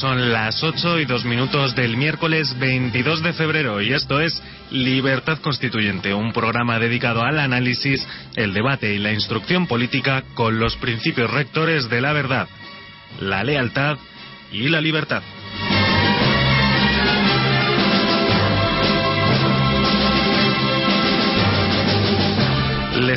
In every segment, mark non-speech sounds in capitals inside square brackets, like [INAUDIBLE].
Son las 8 y 2 minutos del miércoles 22 de febrero y esto es Libertad Constituyente, un programa dedicado al análisis, el debate y la instrucción política con los principios rectores de la verdad, la lealtad y la libertad.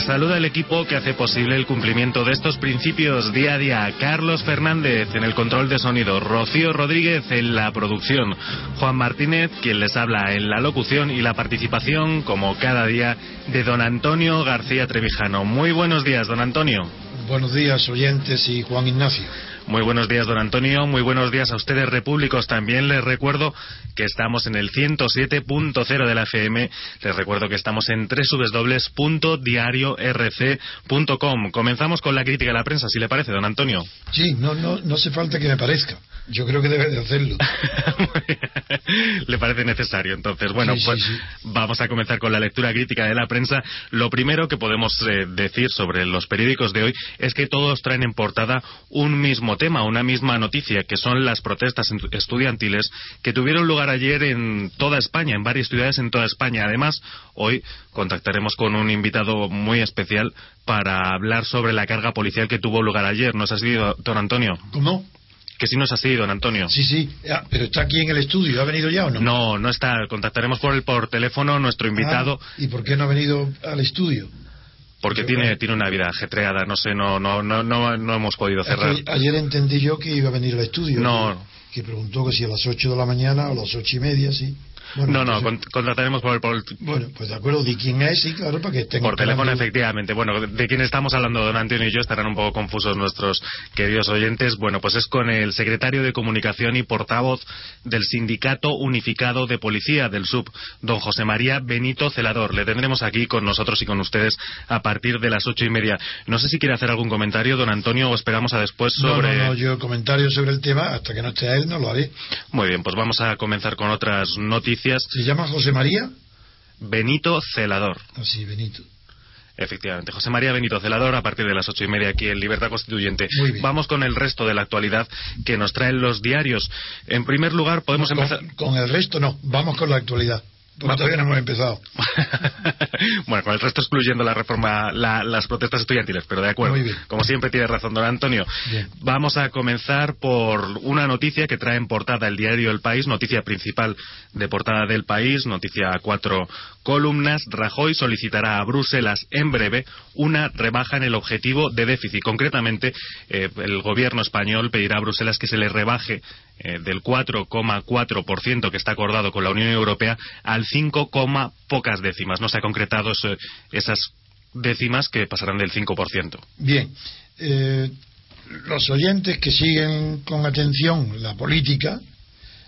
Saluda el equipo que hace posible el cumplimiento de estos principios día a día. Carlos Fernández en el control de sonido, Rocío Rodríguez en la producción, Juan Martínez quien les habla en la locución y la participación, como cada día, de don Antonio García Trevijano. Muy buenos días, don Antonio. Buenos días, oyentes y Juan Ignacio. Muy buenos días, don Antonio. Muy buenos días a ustedes, repúblicos. También les recuerdo que estamos en el 107.0 de la FM. Les recuerdo que estamos en www.diariorc.com. Comenzamos con la crítica de la prensa, si le parece, don Antonio. Sí, no, no, no hace falta que me parezca. Yo creo que debe de hacerlo. [LAUGHS] ¿Le parece necesario? Entonces, bueno, pues vamos a comenzar con la lectura crítica de la prensa. Lo primero que podemos eh, decir sobre los periódicos de hoy es que todos traen en portada un mismo tema, una misma noticia, que son las protestas estudiantiles que tuvieron lugar ayer en toda España, en varias ciudades en toda España. Además, hoy contactaremos con un invitado muy especial para hablar sobre la carga policial que tuvo lugar ayer. ¿Nos ha seguido, don Antonio? ¿Cómo? Que sí nos ha seguido, don Antonio. Sí, sí, pero está aquí en el estudio. ¿Ha venido ya o no? No, no está. Contactaremos por, el, por teléfono nuestro invitado. Ah, ¿Y por qué no ha venido al estudio? Porque tiene, tiene una vida ajetreada, no sé, no, no, no, no, no hemos podido cerrar. ayer entendí yo que iba a venir al estudio. No. Que, que preguntó que si a las 8 de la mañana o a las ocho y media, sí no, no, contrataremos por, por, Bueno, pues de acuerdo, de quién es, sí, claro, para que tenga... Por teléfono, efectivamente. Bueno, de quién estamos hablando, don Antonio y yo, estarán un poco confusos nuestros queridos oyentes. Bueno, pues es con el secretario de Comunicación y portavoz del Sindicato Unificado de Policía del SUB, don José María Benito Celador. Le tendremos aquí con nosotros y con ustedes a partir de las ocho y media. No sé si quiere hacer algún comentario, don Antonio, o esperamos a después sobre... No, no, no, yo comentario sobre el tema, hasta que no esté él, no lo haré. Muy bien, pues vamos a comenzar con otras noticias ¿Se llama José María? Benito Celador. Ah, sí, Benito. Efectivamente, José María Benito Celador a partir de las ocho y media aquí en Libertad Constituyente. Vamos con el resto de la actualidad que nos traen los diarios. En primer lugar, podemos empezar. con, el resto no, vamos con la actualidad todavía no hemos empezado. [LAUGHS] bueno, con el resto excluyendo la reforma, las protestas estudiantiles, pero de acuerdo. Como siempre tiene razón don Antonio. Vamos a comenzar por una noticia que trae en portada el diario El País, noticia principal de portada del País, noticia a cuatro columnas. Rajoy solicitará a Bruselas en breve una rebaja en el objetivo de déficit. Concretamente, eh, el gobierno español pedirá a Bruselas que se le rebaje eh, del 4,4% que está acordado con la Unión Europea al 5, pocas décimas. No se ha concretado esas décimas que pasarán del 5%. Bien. Eh, los oyentes que siguen con atención la política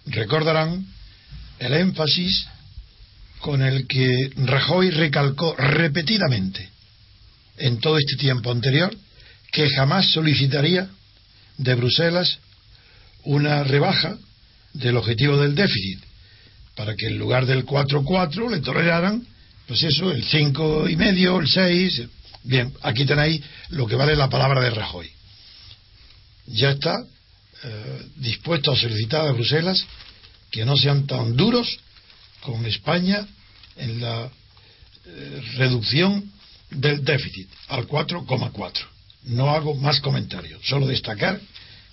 recordarán el énfasis con el que Rajoy recalcó repetidamente en todo este tiempo anterior que jamás solicitaría de Bruselas una rebaja del objetivo del déficit para que en lugar del 4,4 le toleraran, pues eso, el cinco y medio, el 6. Bien, aquí tenéis lo que vale la palabra de Rajoy. Ya está eh, dispuesto a solicitar a Bruselas que no sean tan duros con España en la eh, reducción del déficit al 4,4. No hago más comentarios, solo destacar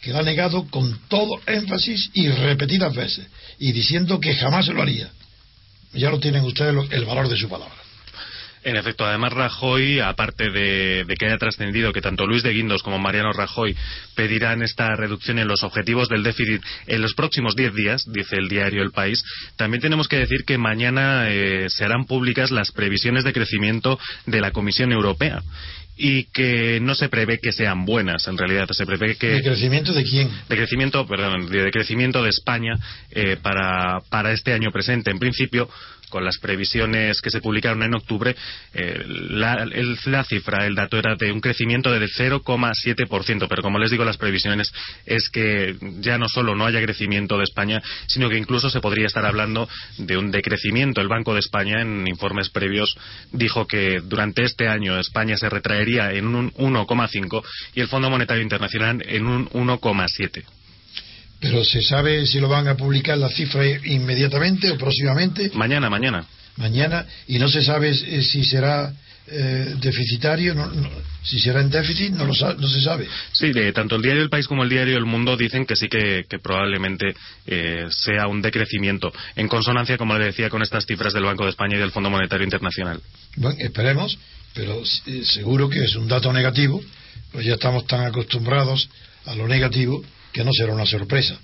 que lo ha negado con todo énfasis y repetidas veces, y diciendo que jamás lo haría. Ya lo tienen ustedes el valor de su palabra. En efecto, además Rajoy, aparte de, que haya trascendido que tanto Luis de Guindos como Mariano Rajoy pedirán esta reducción en los objetivos del déficit en los próximos diez días, dice el diario El País, también tenemos que decir que mañana eh, se harán públicas las previsiones de crecimiento de la Comisión Europea y que no se prevé que sean buenas en realidad. Se prevé que de crecimiento de quién de crecimiento perdón de, crecimiento de España eh, para para este año presente. En principio con las previsiones que se publicaron en octubre, eh, la, la, cifra, el dato era de un crecimiento del 0,7%, pero como les digo, las previsiones es que ya no solo no haya crecimiento de España, sino que incluso se podría estar hablando de un decrecimiento. El Banco de España, en informes previos, dijo que durante este año España se retraería en un 1,5 y el Fondo Monetario Internacional en un 1,7. Pero ¿se sabe si lo van a publicar la cifra inmediatamente o próximamente? Mañana, mañana. Mañana, y no se sabe eh, si será eh, deficitario, si será en déficit, no, lo no se sabe. Sí, de, tanto el diario El País como el diario El Mundo dicen que sí que, probablemente eh, sea un decrecimiento, en consonancia, como le decía, con estas cifras del Banco de España y del Fondo Monetario Internacional. Bueno, esperemos, pero seguro que es un dato negativo, pues ya estamos tan acostumbrados a lo negativo que no será una sorpresa.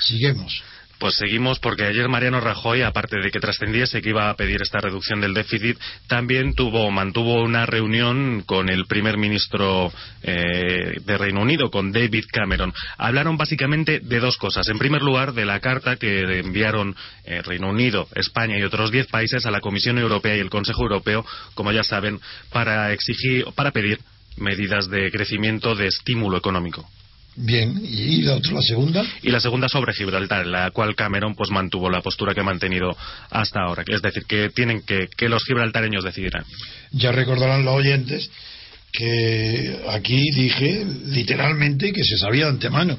Siguemos. Pues seguimos porque ayer Mariano Rajoy, aparte de que trascendiese que iba a pedir esta reducción del déficit, también tuvo, mantuvo una reunión con el primer ministro eh, de Reino Unido, con David Cameron. Hablaron básicamente de dos cosas. En primer lugar, de la carta que enviaron eh, Reino Unido, España y otros diez países a la Comisión Europea y el Consejo Europeo, como ya saben, para exigir, para pedir medidas de crecimiento de estímulo económico. Bien, ¿y la otra, la segunda? Y la segunda sobre Gibraltar, la cual Cameron pues mantuvo la postura que ha mantenido hasta ahora, es decir, que tienen que, que los gibraltareños decidirán. Ya recordarán los oyentes que aquí dije literalmente que se sabía de antemano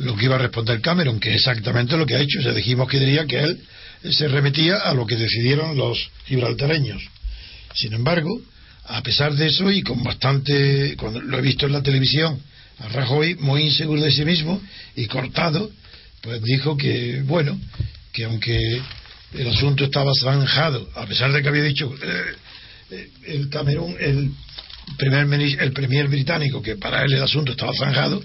lo que iba a responder Cameron, que es exactamente lo que ha hecho. O dijimos que diría que él se remetía a lo que decidieron los gibraltareños. Sin embargo, a pesar de eso y con bastante, cuando lo he visto en la televisión, Rajoy, muy inseguro de sí mismo y cortado, pues dijo que, bueno, que aunque el asunto estaba zanjado, a pesar de que había dicho eh, eh, el Camerún, el primer, el premier británico, que para él el asunto estaba zanjado,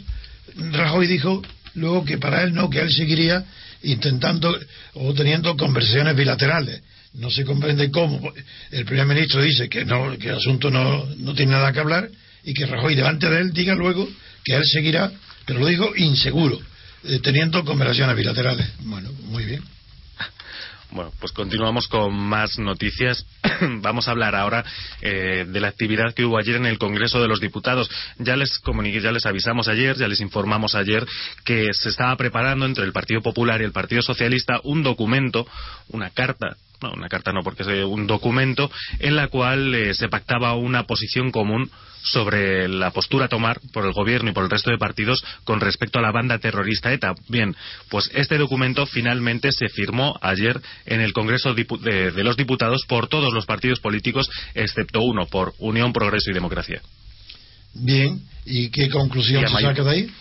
Rajoy dijo luego que para él no, que él seguiría intentando o teniendo conversaciones bilaterales. No se comprende cómo el primer ministro dice que no, que el asunto no, no tiene nada que hablar y que Rajoy delante de él diga luego que él seguirá, pero lo digo inseguro, eh, teniendo conversaciones bilaterales. Bueno, muy bien. Bueno, pues continuamos con más noticias. [CLEARS THROAT] Vamos a hablar ahora eh, de la actividad que hubo ayer en el Congreso de los Diputados. Ya les comuniqué, ya les avisamos ayer, ya les informamos ayer que se estaba preparando entre el Partido Popular y el Partido Socialista un documento, una carta no, una carta no, porque es un documento en la cual eh, se pactaba una posición común sobre la postura a tomar por el gobierno y por el resto de partidos con respecto a la banda terrorista ETA. Bien, pues este documento finalmente se firmó ayer en el Congreso de, los Diputados por todos los partidos políticos, excepto uno, por Unión, Progreso y Democracia. Bien, ¿y qué conclusión se saca de ahí?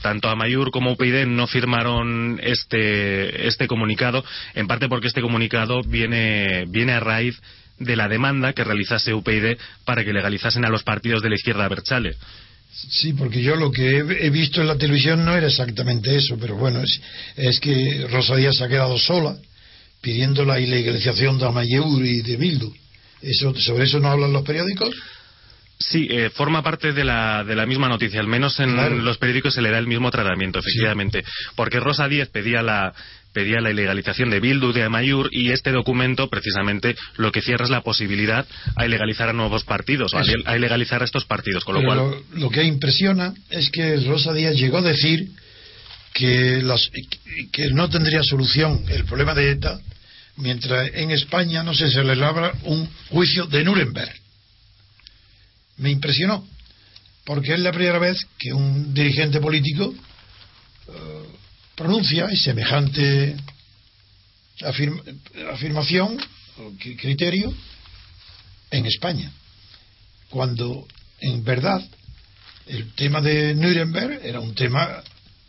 tanto Amayur como UPyD no firmaron este, este comunicado, en parte porque este comunicado viene, viene a raíz de la demanda que realizase UPyD para que legalizasen a los partidos de la izquierda Berchale. Sí, porque yo lo que he, visto en la televisión no era exactamente eso, pero bueno, es, es que Rosa Díaz se ha quedado sola pidiendo la ilegalización de Amayur y de Bildu. Eso, ¿Sobre eso no hablan los periódicos? Sí, eh, forma parte de la, de la misma noticia. Al menos en los periódicos se le da el mismo tratamiento, efectivamente. Porque Rosa Díez pedía la, pedía la ilegalización de Bildu, de Amayur, y este documento, precisamente, lo que cierra es la posibilidad a ilegalizar a nuevos partidos, o a ilegalizar a estos partidos. Con lo, cual... lo, que impresiona es que Rosa Díaz llegó a decir que, que no tendría solución el problema de ETA mientras en España no se celebrara un juicio de Nuremberg me impresionó, porque es la primera vez que un dirigente político pronuncia semejante afirmación o criterio en España, cuando en verdad el tema de Nuremberg era un tema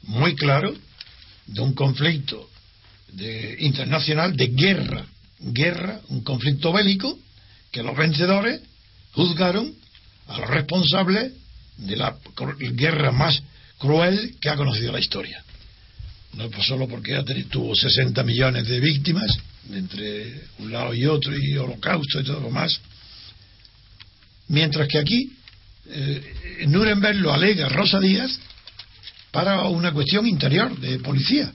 muy claro de un conflicto de, internacional de guerra, guerra, un conflicto bélico que los vencedores juzgaron a los responsables de la guerra más cruel que ha conocido la historia. No solo porque tuvo 60 millones de víctimas entre un lado y otro, y holocausto y todo lo más. Mientras que aquí, eh, Nuremberg lo alega Rosa Díaz para una cuestión interior de policía.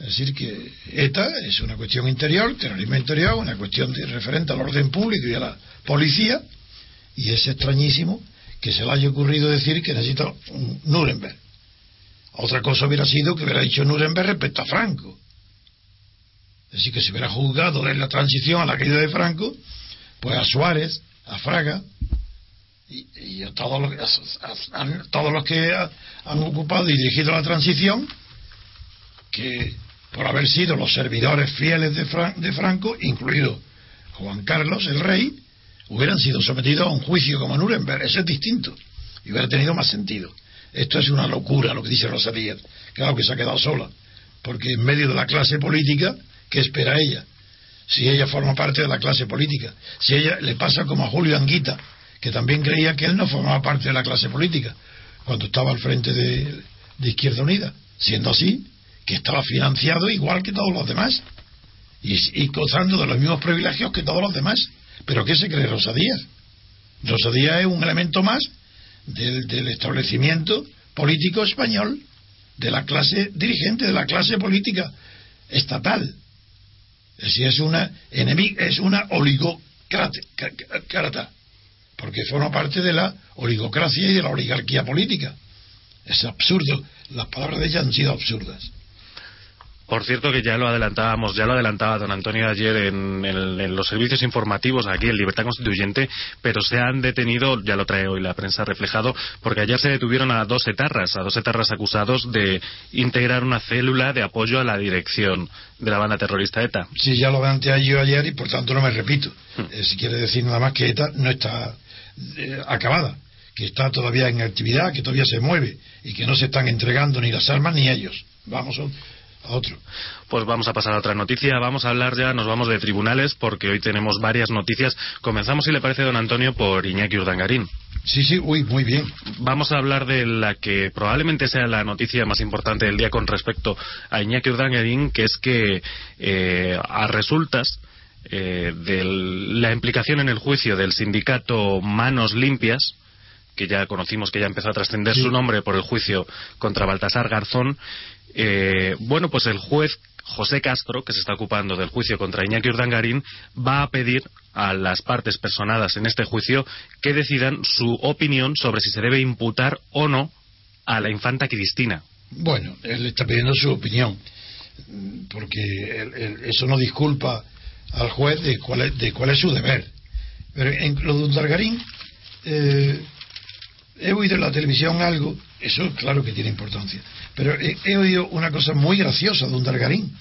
Es decir, que ETA es una cuestión interior, terrorismo interior, una cuestión de, referente al orden público y a la policía, y es extrañísimo que se le haya ocurrido decir que necesita un Nuremberg. Otra cosa hubiera sido que hubiera dicho Nuremberg respecto a Franco. Es decir, que se hubiera juzgado en la transición a la caída de Franco, pues a Suárez, a Fraga y, a, todos los, que han ocupado y dirigido la transición, que por haber sido los servidores fieles de, de Franco, incluido Juan Carlos, el rey, hubieran sido sometidos a un juicio como Nuremberg. Eso es distinto y hubiera tenido más sentido. Esto es una locura lo que dice Rosa Díaz. Claro que se ha quedado sola, porque en medio de la clase política, ¿qué espera ella? Si ella forma parte de la clase política, si ella le pasa como a Julio Anguita, que también creía que él no formaba parte de la clase política cuando estaba al frente de, de Izquierda Unida. Siendo así, que estaba financiado igual que todos los demás y, gozando de los mismos privilegios que todos los demás. ¿Pero qué se cree Rosa Díaz? Rosa Díaz es un elemento más del, establecimiento político español, de la clase dirigente, de la clase política estatal. Es decir, es una enemiga, es una oligocrata, porque forma parte de la oligocracia y de la oligarquía política. Es absurdo. Las palabras de ella han sido absurdas. Por cierto que ya lo adelantábamos, ya lo adelantaba don Antonio ayer en, los servicios informativos aquí en Libertad Constituyente, pero se han detenido, ya lo trae hoy la prensa reflejado, porque ayer se detuvieron a dos etarras, a dos etarras acusados de integrar una célula de apoyo a la dirección de la banda terrorista ETA. Sí, ya lo planteé yo ayer y por tanto no me repito. Hmm. Eh, si quiere decir nada más que ETA no está eh, acabada, que está todavía en actividad, que todavía se mueve y que no se están entregando ni las armas ni ellos. Vamos, otro. Pues vamos a pasar a otra noticia. Vamos a hablar ya, nos vamos de tribunales, porque hoy tenemos varias noticias. Comenzamos, si le parece, don Antonio, por Iñaki Urdangarín. Sí, sí, uy, muy bien. Vamos a hablar de la que probablemente sea la noticia más importante del día con respecto a Iñaki Urdangarín, que es que eh, a resultas eh, de la implicación en el juicio del sindicato Manos Limpias, que ya conocimos que ya empezó a trascender su nombre por el juicio contra Baltasar Garzón, eh, bueno, pues el juez José Castro, que se está ocupando del juicio contra Iñaki Urdangarín, va a pedir a las partes personadas en este juicio que decidan su opinión sobre si se debe imputar o no a la infanta Cristina. Bueno, él está pidiendo su opinión, porque eso no disculpa al juez de cuál es, de cuál es su deber. Pero en lo de Urdangarín, eh, he oído en la televisión algo, eso claro que tiene importancia, pero he, oído una cosa muy graciosa de un Dargarín,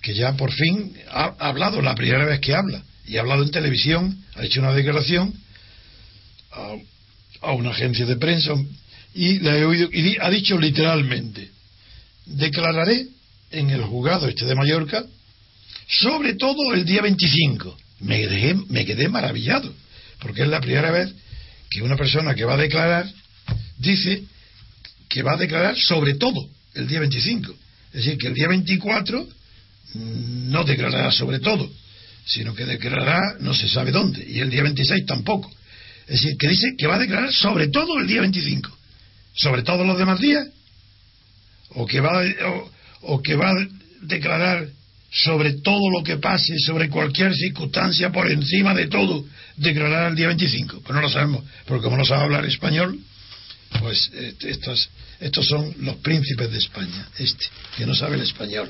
que ya por fin ha, hablado, la primera vez que habla, y ha hablado en televisión, ha hecho una declaración a, una agencia de prensa, y, la he oído, y ha dicho literalmente, declararé en el juzgado este de Mallorca, sobre todo el día 25. Me, me quedé maravillado, porque es la primera vez que una persona que va a declarar dice que va a declarar sobre todo el día 25. Es decir, que el día 24 mm, no declarará sobre todo, sino que declarará no se sabe dónde, y el día 26 tampoco. Es decir, que dice que va a declarar sobre todo el día 25. ¿Sobre todos los demás días? ¿O que va, o que va a declarar sobre todo lo que pase, sobre cualquier circunstancia, por encima de todo, declarar el día 25. Pues no lo sabemos, porque como no sabe hablar español, pues estos, estos son los príncipes de España, este, que no sabe el español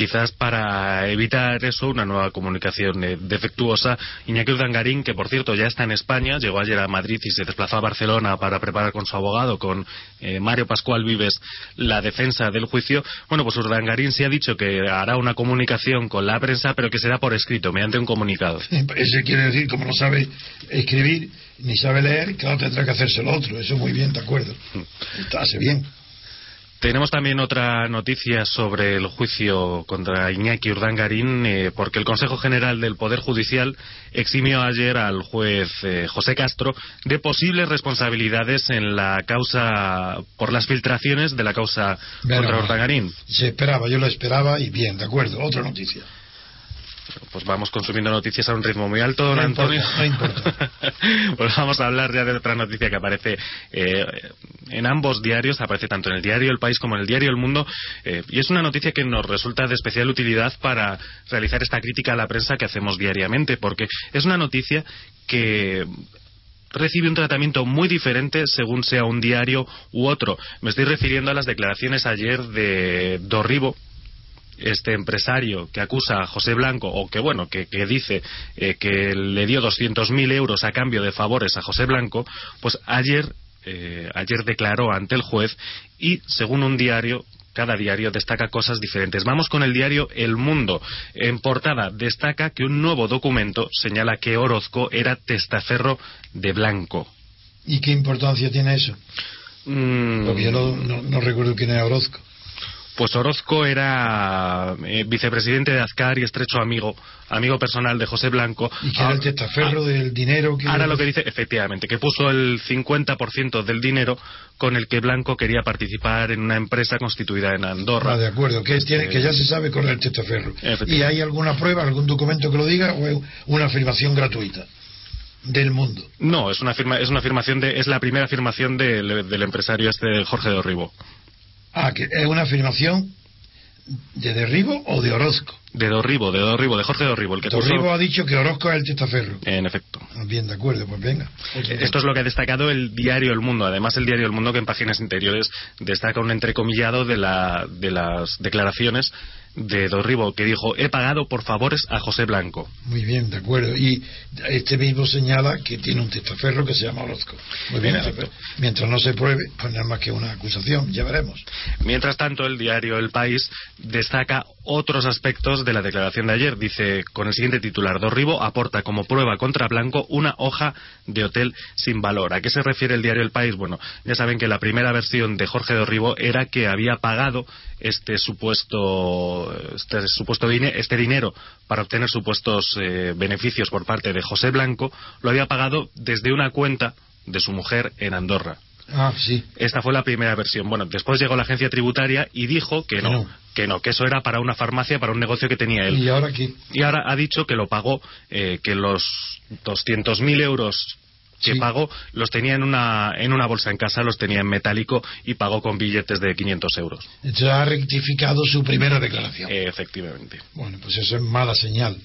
quizás para evitar eso, una nueva comunicación eh, defectuosa. Iñaki Urdangarín, que por cierto ya está en España, llegó ayer a Madrid y se desplazó a Barcelona para preparar con su abogado, con eh, Mario Pascual Vives, la defensa del juicio. Bueno, pues Urdangarín se ha dicho que hará una comunicación con la prensa, pero que será por escrito, mediante un comunicado. Eso quiere decir, como no sabe escribir ni sabe leer, claro, tendrá que hacerse lo otro. Eso muy bien, de acuerdo. Está, [LAUGHS] hace bien. Tenemos también otra noticia sobre el juicio contra Iñaki Urdangarín, eh, porque el Consejo General del Poder Judicial eximió ayer al juez eh, José Castro de posibles responsabilidades en la causa por las filtraciones de la causa contra Urdangarín. Se esperaba, yo lo esperaba y bien, de acuerdo. Otra noticia pues vamos consumiendo noticias a un ritmo muy alto, don Antonio. no [LAUGHS] pues vamos a hablar ya de otra noticia que aparece eh, en ambos diarios, aparece tanto en el diario El País como en el diario El Mundo, eh, y es una noticia que nos resulta de especial utilidad para realizar esta crítica a la prensa que hacemos diariamente, porque es una noticia que recibe un tratamiento muy diferente según sea un diario u otro. Me estoy refiriendo a las declaraciones ayer de Dorribo, este empresario que acusa a José Blanco o que bueno que, dice eh, que le dio 200.000 euros a cambio de favores a José Blanco pues ayer eh, ayer declaró ante el juez y según un diario cada diario destaca cosas diferentes. Vamos con el diario El Mundo. En portada destaca que un nuevo documento señala que Orozco era testaferro de Blanco. ¿Y qué importancia tiene eso? Mm. Porque yo no, no recuerdo quién era Orozco. Pues Orozco era eh, vicepresidente de Azcar y estrecho amigo, amigo personal de José Blanco. Y que era el ah, testaferro ah, del dinero que... Ahora lo que dice, efectivamente, que puso el 50% del dinero con el que Blanco quería participar en una empresa constituida en Andorra. Ah, de acuerdo, que, tiene, que ya se sabe con el testaferro. ¿Y hay alguna prueba, algún documento que lo diga o es una afirmación gratuita? del mundo. No, es una firma, es una afirmación de, es la primera afirmación del, del empresario este Jorge de Orribo. Ah, que es una afirmación de Derribo o de Orozco. De Dorribo, de Dorribo, de Jorge Dorribo. El que Dorribo ha dicho que Orozco es el testaferro. En efecto. Ah, bien, de acuerdo, pues venga. Esto es lo que ha destacado el diario El Mundo. Además, el diario El Mundo, que en páginas interiores destaca un entrecomillado de, la, de las declaraciones de Dorribo, que dijo, he pagado por favores a José Blanco. Muy bien, de acuerdo. Y este mismo señala que tiene un testaferro que se llama Orozco. Muy bien, mientras no se pruebe, pues nada más que una acusación, ya veremos. Mientras tanto, el diario El País destaca otros aspectos de la declaración de ayer. Dice, con el siguiente titular, Dorribo aporta como prueba contra Blanco una hoja de hotel sin valor. ¿A qué se refiere el diario El País? Bueno, ya saben que la primera versión de Jorge Dorribo era que había pagado este supuesto este supuesto este dinero para obtener supuestos eh, beneficios por parte de José Blanco lo había pagado desde una cuenta de su mujer en Andorra. Ah, sí. Esta fue la primera versión. Bueno, después llegó la agencia tributaria y dijo que no, que no, que eso era para una farmacia, para un negocio que tenía él. ¿Y ahora qué? Y ahora ha dicho que lo pagó, eh, que los 200.000 euros que pagó los tenía en una, en una bolsa en casa, los tenía en metálico y pagó con billetes de 500 euros. Entonces ha rectificado su primera declaración. efectivamente. Bueno, pues eso es mala señal,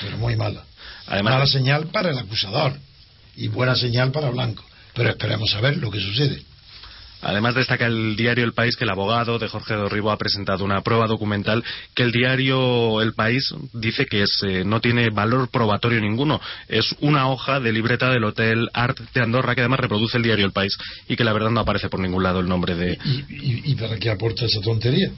pero muy mala. Además, mala señal para el acusador y buena señal para Blanco. Pero esperemos a ver lo que sucede. Además destaca el diario El País que el abogado de Jorge Dorribo ha presentado una prueba documental que el diario El País dice que es, eh, no tiene valor probatorio ninguno. Es una hoja de libreta del Hotel Art de Andorra que además reproduce el diario El País y que la verdad no aparece por ningún lado el nombre de... ¿Y, para qué aporta esa tontería?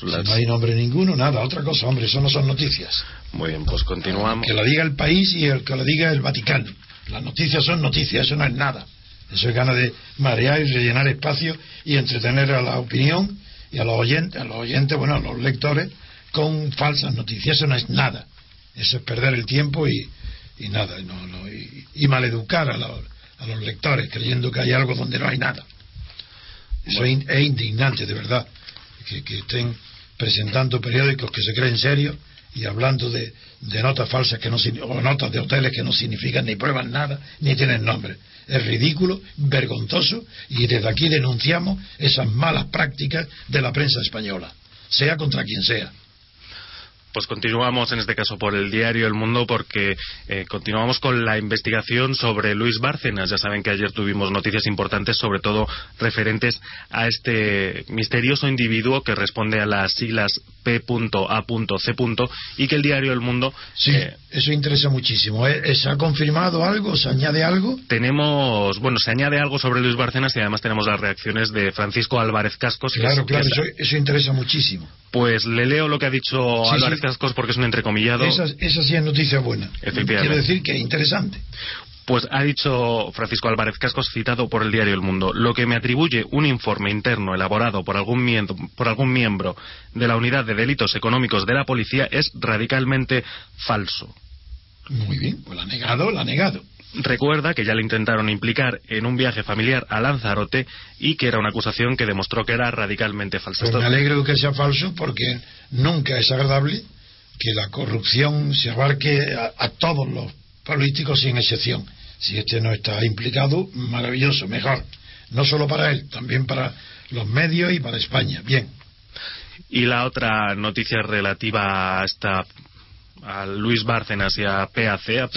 no hay nombre ninguno, nada. Otra cosa, hombre, eso no son noticias. Muy bien, pues continuamos. Que lo diga el país y el que lo diga el Vaticano. Las noticias son noticias, eso no es nada. Eso es gana de marear y rellenar espacio y entretener a la opinión y a los oyentes, a los oyentes, bueno, a los lectores, con falsas noticias. Eso no es nada. Eso es perder el tiempo y, y nada, y, maleducar a los, a los lectores creyendo que hay algo donde no hay nada. Eso es, indignante, de verdad, que, estén presentando periódicos que se creen serios y hablando de, notas falsas que no o notas de hoteles que no significan ni prueban nada ni tienen nombre es ridículo, vergonzoso y desde aquí denunciamos esas malas prácticas de la prensa española, sea contra quien sea. Pues continuamos en este caso por el diario El Mundo porque eh, continuamos con la investigación sobre Luis Bárcenas. Ya saben que ayer tuvimos noticias importantes, sobre todo referentes a este misterioso individuo que responde a las siglas P.A.C. y que el diario El Mundo. Sí, eh, eso interesa muchísimo. ¿eh? ¿Se ha confirmado algo? ¿Se añade algo? Tenemos, bueno, se añade algo sobre Luis Bárcenas y además tenemos las reacciones de Francisco Álvarez Cascos. Claro, claro, eso, interesa muchísimo. Pues le leo lo que ha dicho Álvarez porque es un entrecomillado. Esa, esa sí es noticia buena. Efectivamente. Quiero decir que es interesante. Pues ha dicho Francisco Álvarez Cascos, citado por el diario El Mundo, lo que me atribuye un informe interno elaborado por algún, miembro, por algún miembro de la Unidad de Delitos Económicos de la Policía es radicalmente falso. Muy bien, pues lo ha negado, lo ha negado. Recuerda que ya le intentaron implicar en un viaje familiar a Lanzarote y que era una acusación que demostró que era radicalmente falsa. Pues me alegro que sea falso porque nunca es agradable que la corrupción se abarque a todos los políticos sin excepción. Si este no está implicado, maravilloso, mejor. No solo para él, también para los medios y para España. Bien. Y la otra noticia relativa a esta a Luis Bárcenas y a PAC, a P.A.C.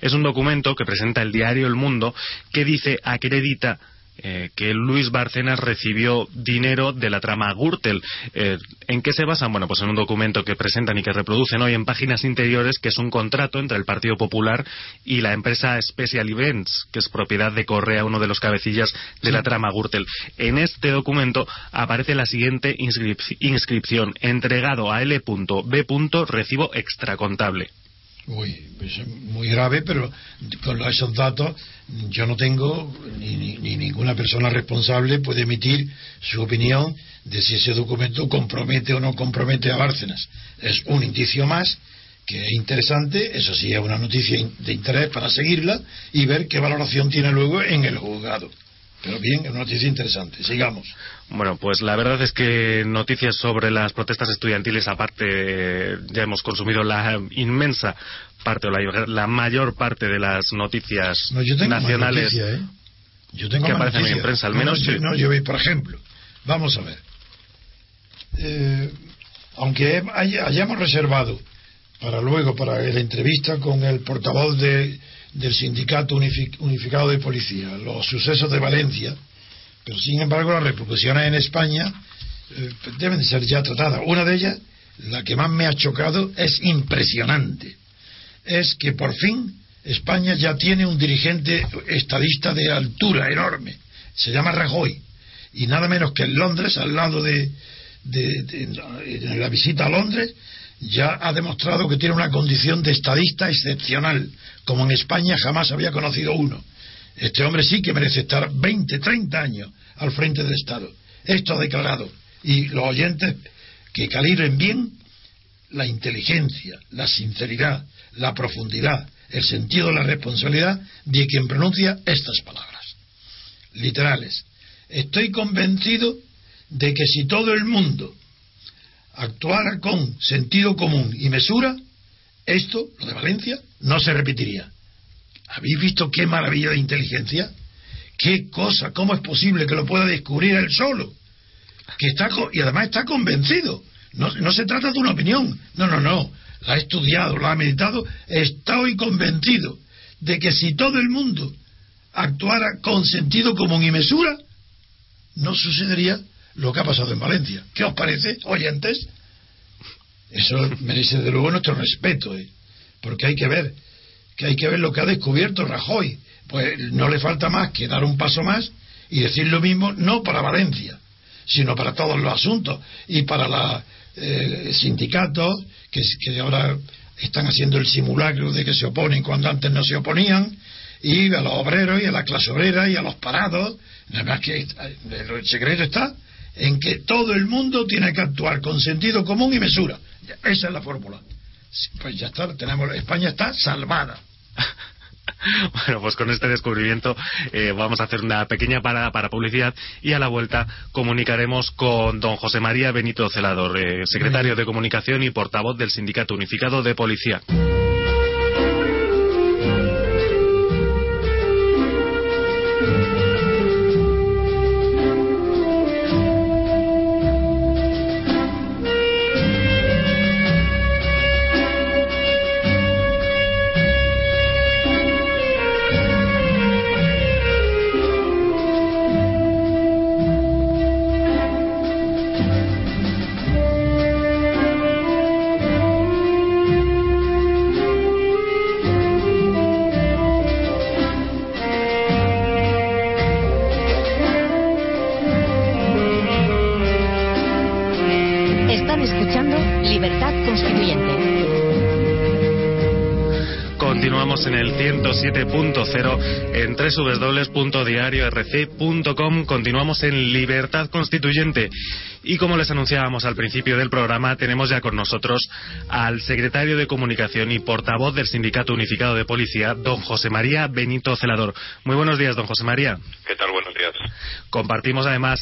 es un documento que presenta el diario El Mundo que dice acredita eh, que Luis Bárcenas recibió dinero de la trama Gürtel. Eh, ¿En qué se basan? Bueno, pues en un documento que presentan y que reproducen hoy en páginas interiores, que es un contrato entre el Partido Popular y la empresa Special Events, que es propiedad de Correa, uno de los cabecillas de la trama Gürtel. En este documento aparece la siguiente inscripción: entregado a L.B. recibo extracontable. Uy, es muy grave, pero con esos datos yo no tengo, ni, ni, ninguna persona responsable puede emitir su opinión de si ese documento compromete o no compromete a Bárcenas. Es un indicio más que es interesante, eso sí es una noticia de interés para seguirla y ver qué valoración tiene luego en el juzgado. Pero bien, es una noticia interesante. Sigamos. Bueno, pues la verdad es que noticias sobre las protestas estudiantiles, aparte, ya hemos consumido la inmensa parte o la, mayor parte de las noticias nacionales ¿eh? yo tengo que aparecen en prensa, al menos. No, yo, por ejemplo, vamos a ver. Eh, aunque hayamos reservado para luego, para la entrevista con el portavoz de del Sindicato Unificado de Policía, los sucesos de Valencia, pero sin embargo las repercusiones en España eh, deben ser ya tratadas. Una de ellas, la que más me ha chocado, es impresionante. Es que por fin España ya tiene un dirigente estadista de altura enorme. Se llama Rajoy. Y nada menos que en Londres, al lado de, de la visita a Londres, ya ha demostrado que tiene una condición de estadista excepcional, como en España jamás había conocido uno. Este hombre sí que merece estar 20, 30 años al frente del Estado. Esto ha declarado. Y los oyentes que calibren bien la inteligencia, la sinceridad, la profundidad, el sentido de la responsabilidad de quien pronuncia estas palabras. Literales. Estoy convencido de que si todo el mundo actuara con sentido común y mesura, esto, lo de Valencia, no se repetiría. ¿Habéis visto qué maravilla de inteligencia? ¿Qué cosa? ¿Cómo es posible que lo pueda descubrir él solo? Que está y además está convencido. No, no se trata de una opinión. No, no, no. La ha estudiado, la ha meditado. Está hoy convencido de que si todo el mundo actuara con sentido común y mesura, no sucedería lo que ha pasado en Valencia. ¿Qué os parece, oyentes? Eso merece de luego nuestro respeto, ¿eh? porque hay que ver que hay que ver lo que ha descubierto Rajoy. Pues no le falta más que dar un paso más y decir lo mismo, no para Valencia, sino para todos los asuntos y para los eh, sindicatos que, ahora están haciendo el simulacro de que se oponen cuando antes no se oponían y a los obreros y a la clase obrera y a los parados. Nada más que el secreto está en que todo el mundo tiene que actuar con sentido común y mesura. Esa es la fórmula. Pues ya está, tenemos, España está salvada. [LAUGHS] Bueno, pues con este descubrimiento eh, vamos a hacer una pequeña parada para publicidad y a la vuelta comunicaremos con don José María Benito Celador, eh, secretario de Comunicación y portavoz del Sindicato Unificado de Policía. 107.0 en www.diariorc.com. Continuamos en Libertad Constituyente. Y como les anunciábamos al principio del programa, tenemos ya con nosotros al secretario de Comunicación y portavoz del Sindicato Unificado de Policía, don José María Benito Celador. Muy buenos días, don José María. ¿Qué tal? Buenos días. Compartimos además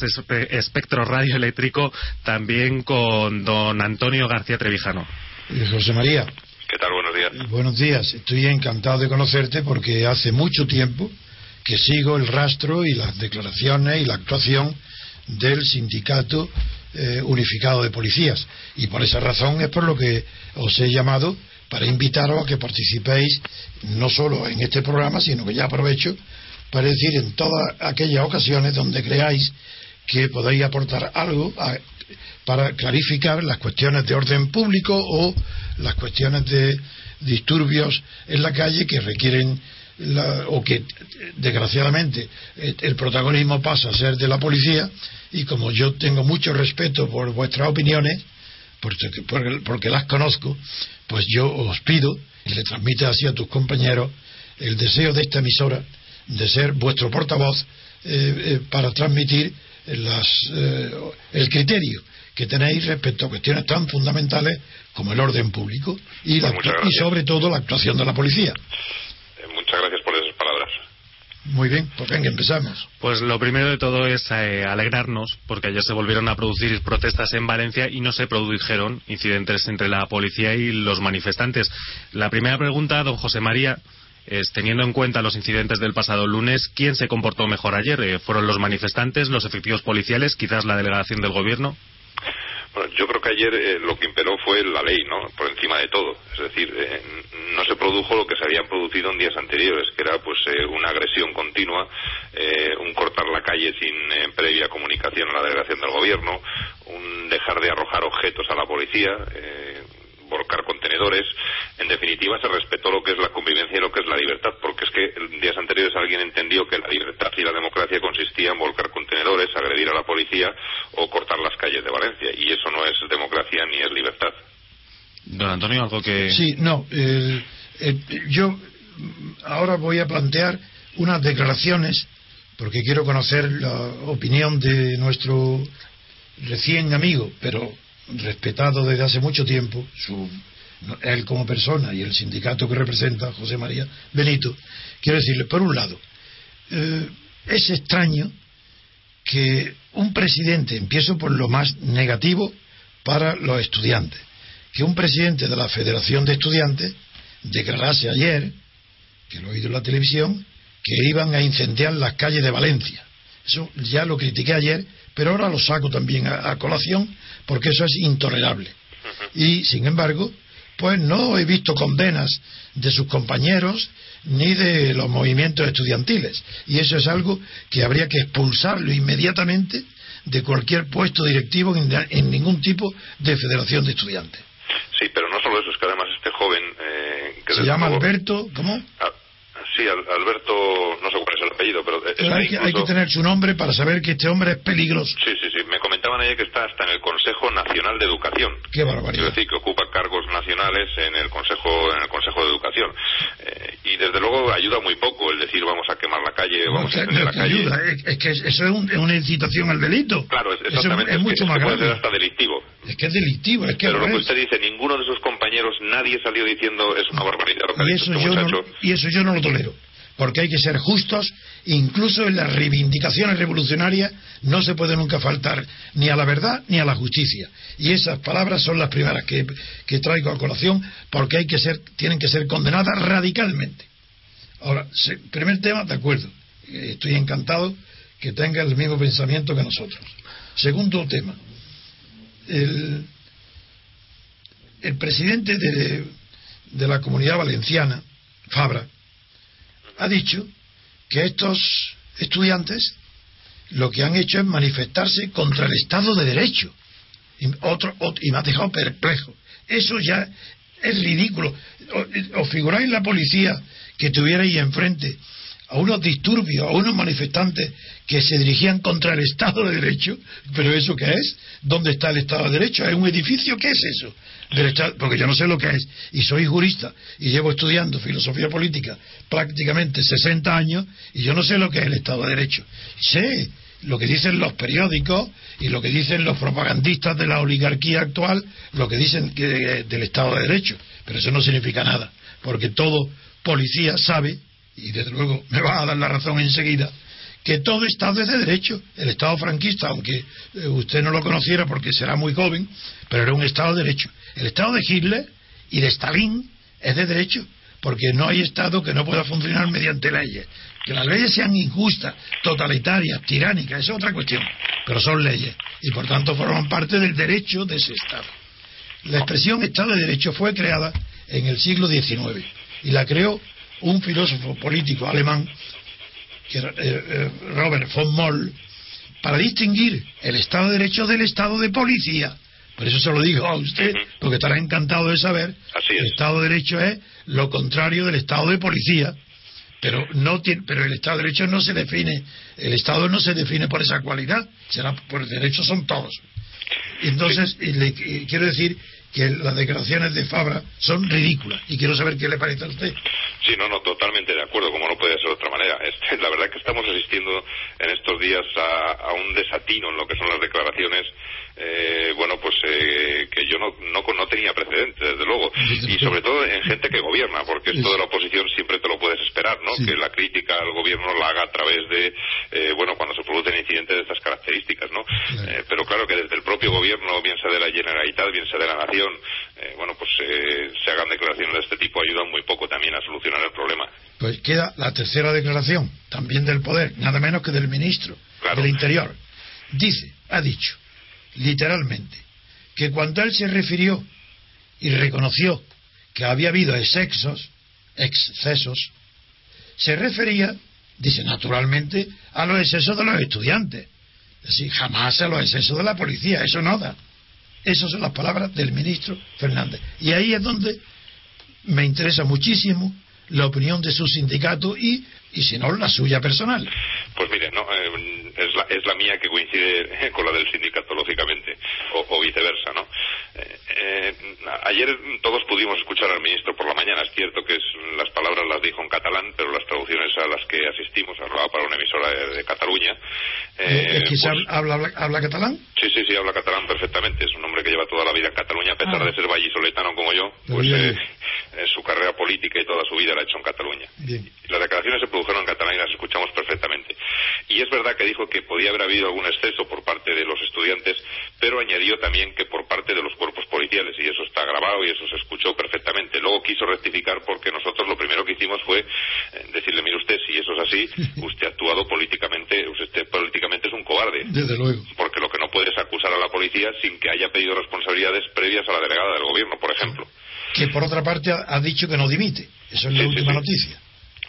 espectro radioeléctrico también con don Antonio García Trevijano. José María. Buenos días. Estoy encantado de conocerte porque hace mucho tiempo que sigo el rastro y las declaraciones y la actuación del sindicato eh, unificado de policías. Y por esa razón es por lo que os he llamado para invitaros a que participéis no solo en este programa, sino que ya aprovecho para decir en todas aquellas ocasiones donde creáis que podéis aportar algo para clarificar las cuestiones de orden público o las cuestiones de disturbios en la calle que requieren o que desgraciadamente el protagonismo pasa a ser de la policía y como yo tengo mucho respeto por vuestras opiniones porque, las conozco pues yo os pido y le transmite así a tus compañeros el deseo de esta emisora de ser vuestro portavoz eh, eh, para transmitir las, eh, el criterio que tenéis respecto a cuestiones tan fundamentales como el orden público y, pues y sobre todo la actuación de la policía. muchas gracias por esas palabras. Muy bien, pues venga, empezamos. Pues lo primero de todo es alegrarnos, porque ayer se volvieron a producir protestas en Valencia y no se produjeron incidentes entre la policía y los manifestantes. La primera pregunta, don José María, es, teniendo en cuenta los incidentes del pasado lunes, ¿quién se comportó mejor ayer? Eh, ¿Fueron los manifestantes, los efectivos policiales, quizás la delegación del gobierno? Yo creo que ayer eh, lo que imperó fue la ley, ¿no? Por encima de todo. Es decir, eh, no se produjo lo que se había producido en días anteriores, que era pues una agresión continua, un cortar la calle sin previa comunicación a la delegación del gobierno, un dejar de arrojar objetos a la policía volcar contenedores. En definitiva, se respetó lo que es la convivencia y lo que es la libertad, porque es que en días anteriores alguien entendió que la libertad y la democracia consistía en volcar contenedores, agredir a la policía o cortar las calles de Valencia. Y eso no es democracia ni es libertad. Don Antonio, algo que. Sí, no. yo ahora voy a plantear unas declaraciones, porque quiero conocer la opinión de nuestro recién amigo, pero respetado desde hace mucho tiempo, su, él como persona y el sindicato que representa, José María Benito, quiero decirle, por un lado, eh, es extraño que un presidente, empiezo por lo más negativo para los estudiantes, que un presidente de la Federación de Estudiantes declarase ayer, que lo he oído en la televisión, que iban a incendiar las calles de Valencia. Eso ya lo critiqué ayer, pero ahora lo saco también a colación porque eso es intolerable. Y, sin embargo, pues no he visto condenas de sus compañeros ni de los movimientos estudiantiles. Y eso es algo que habría que expulsarlo inmediatamente de cualquier puesto directivo en, ningún tipo de federación de estudiantes. Sí, pero no solo eso, es que además este joven... Eh, que Se llama Alberto, ¿cómo? Ah, sí, Alberto, no sé cuál es el apellido, pero... hay, que, hay, que, tener su nombre para saber que este hombre es peligroso. Sí, sí, sí, me comentaban ayer que está hasta en el Consejo Nacional de Educación. Qué barbaridad. Es decir, que ocupa cargos nacionales en el Consejo, en el Consejo de Educación. Eh, y desde luego ayuda muy poco el decir vamos a quemar la calle, vamos a incendiar la calle. Ayuda, es, que eso es, una incitación al delito. Claro, es, exactamente. es, mucho más grave. Puede ser hasta delictivo. Es que es delictivo, es que Pero lo que usted dice, ninguno de sus compañeros, nadie salió diciendo es una barbaridad lo que y ha eso este yo muchacho. No, y eso yo no lo tolero porque hay que ser justos, incluso en las reivindicaciones revolucionarias no se puede nunca faltar ni a la verdad ni a la justicia. Y esas palabras son las primeras que, traigo a colación porque hay que ser, tienen que ser condenadas radicalmente. Ahora, primer tema, de acuerdo. Estoy encantado que tenga el mismo pensamiento que nosotros. Segundo tema, el, presidente de, de la comunidad valenciana, Fabra, ha dicho que estos estudiantes lo que han hecho es manifestarse contra el Estado de Derecho. Y, otro, y me ha dejado perplejo. Eso ya es ridículo. ¿Os figuráis la policía que tuviera ahí enfrente a unos disturbios, a unos manifestantes que se dirigían contra el Estado de Derecho, pero ¿eso qué es? ¿Dónde está el Estado de Derecho? ¿Es un edificio? ¿Qué es eso? porque yo no sé lo que es, y soy jurista, y llevo estudiando filosofía política prácticamente 60 años, y yo no sé lo que es el Estado de Derecho. Sé lo que dicen los periódicos y lo que dicen los propagandistas de la oligarquía actual, lo que dicen del Estado de Derecho, pero eso no significa nada, porque todo policía sabe, y desde luego me va a dar la razón enseguida, que todo Estado es de derecho. El Estado franquista, aunque eh, usted no lo conociera porque será muy joven, pero era un Estado de derecho. El Estado de Hitler y de Stalin es de derecho, porque no hay Estado que no pueda funcionar mediante leyes. Que las leyes sean injustas, totalitarias, tiránicas, es otra cuestión, pero son leyes y por tanto forman parte del derecho de ese Estado. La expresión Estado de Derecho fue creada en el siglo XIX y la creó un filósofo político alemán Robert von Moll, para distinguir el Estado de Derecho del Estado de Policía. Por eso se lo digo a usted, porque estará encantado de saber que el Estado de Derecho es lo contrario del Estado de Policía. Pero, no tiene, pero el Estado de Derecho no se define, el Estado no se define por esa cualidad, será por el derecho son todos. Entonces, le, quiero decir que las declaraciones de Fabra son ridículas y quiero saber qué le parece a usted. Sí, no, no, totalmente de acuerdo, como no puede ser de otra manera. la verdad que estamos asistiendo en estos días a, un desatino en lo que son las declaraciones eh, bueno, pues eh, que yo no, no, no, tenía precedentes, desde luego. Y sobre todo en gente que gobierna, porque esto de la oposición siempre te lo puedes esperar, ¿no? Que la crítica al gobierno la haga a través de, eh, bueno, cuando se producen incidentes de estas características, ¿no? Eh, pero claro que desde el propio gobierno, bien sea de la Generalitat, bien sea de la Nación, eh, bueno, pues se hagan declaraciones de este tipo ayudan muy poco también a solucionar el problema. Pues queda la tercera declaración, también del poder, nada menos que del ministro del Interior. Dice, ha dicho, literalmente, que cuando él se refirió y reconoció que había habido excesos, excesos, se refería, dice naturalmente, a los excesos de los estudiantes. Es decir, jamás a los excesos de la policía, eso no da. Esas son las palabras del ministro Fernández. Y ahí es donde me interesa muchísimo la opinión de su sindicato y, y si no, la suya personal. Pues mire, no, eh, es, la, es la mía que coincide [LAUGHS] con la del sindicato, lógicamente, o, viceversa, ¿no? Eh, eh, ayer todos pudimos escuchar al ministro por la mañana, es cierto que las palabras las dijo en catalán, pero las traducciones a las que asistimos, hablaba para una emisora de, Cataluña. Pues habla, habla, catalán? Sí, sí, sí, habla catalán perfectamente, es un hombre que lleva toda la vida en Cataluña, a pesar ah. de ser vallisoletano como yo, pues su carrera política y toda su vida la ha hecho en Cataluña. Las declaraciones se produjeron en catalán y las escuchamos perfectamente. Y es verdad que dijo que podía haber habido algún exceso por parte de los estudiantes, pero añadió también que por parte de los cuerpos policiales, y eso está grabado y eso se escuchó perfectamente. Luego quiso rectificar porque nosotros lo primero que hicimos fue eh, decirle, mire usted, si eso es así, [LAUGHS] usted ha actuado políticamente, usted políticamente es un cobarde. Desde luego. Porque lo que no puede es acusar a la policía sin que haya pedido responsabilidades previas a la delegada del gobierno, por ejemplo. Que por otra parte ha, dicho que no dimite. Eso es la última noticia.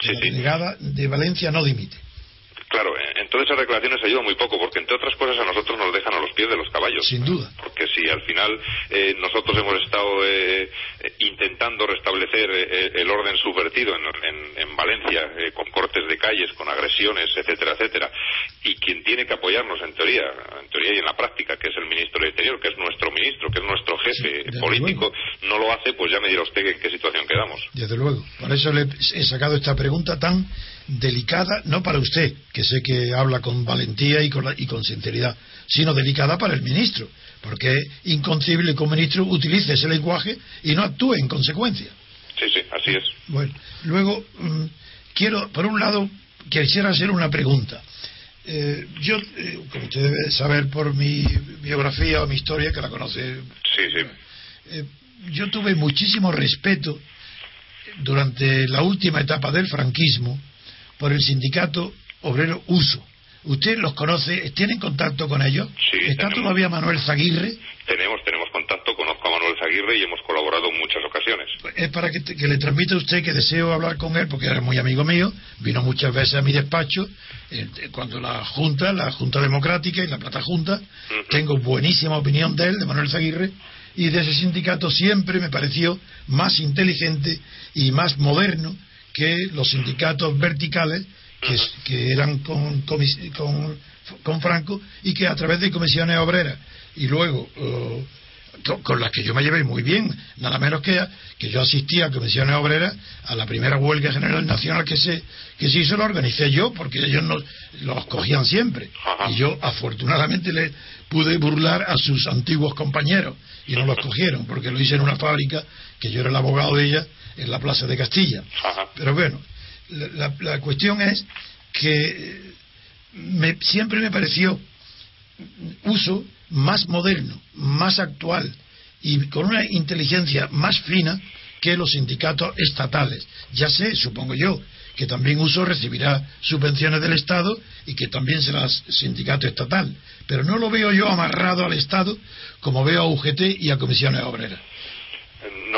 la delegada de Valencia no dimite. Claro, en todas esas declaraciones ayuda muy poco, porque entre otras cosas a nosotros nos dejan a los pies de los caballos. Sin duda. Porque si al final eh, nosotros hemos estado eh, eh, intentando restablecer el orden subvertido en, Valencia, con cortes de calles, con agresiones, etcétera, etcétera, y quien tiene que apoyarnos en teoría, en teoría y en la práctica, que es el ministro de Interior, que es nuestro ministro, que es nuestro jefe político, no lo hace, pues ya me dirá usted en qué situación quedamos. Desde luego. Por eso le he sacado esta pregunta tan delicada, no para usted, que sé que habla con valentía y con, y con sinceridad, sino delicada para el ministro, porque es inconcebible que un ministro utilice ese lenguaje y no actúe en consecuencia. Sí, sí, así es. Bueno, luego, mm, quiero, por un lado, quisiera hacer una pregunta. Eh, yo, eh, como usted debe saber por mi biografía o mi historia, que la conoce. Sí, sí. Eh, yo tuve muchísimo respeto durante la última etapa del franquismo por el sindicato obrero Uso. ¿Usted los conoce? ¿Tiene contacto con ellos? Sí. ¿Está todavía Manuel Zaguirre? Tenemos, tenemos contacto, conozco a Manuel Zaguirre y hemos colaborado en muchas ocasiones. Es para que, le transmita a usted que deseo hablar con él, porque era muy amigo mío, vino muchas veces a mi despacho, eh, cuando la Junta, la Junta Democrática y la Plata Junta, tengo buenísima opinión de él, de Manuel Zaguirre, y de ese sindicato siempre me pareció más inteligente y más moderno que los sindicatos verticales que, eran con, con, Franco y que a través de comisiones obreras y luego uh, con las que yo me llevé muy bien, nada menos que, que yo asistía a comisiones obreras a la primera huelga general nacional que se, que se hizo, la organicé yo, porque ellos no, los cogían siempre. Y yo afortunadamente le pude burlar a sus antiguos compañeros y no los cogieron, porque lo hice en una fábrica que yo era el abogado de ella en la Plaza de Castilla. Pero bueno, la, cuestión es que me, siempre me pareció uso más moderno, más actual y con una inteligencia más fina que los sindicatos estatales. Ya sé, supongo yo, que también Uso recibirá subvenciones del Estado y que también será sindicato estatal. Pero no lo veo yo amarrado al Estado como veo a UGT y a comisiones obreras.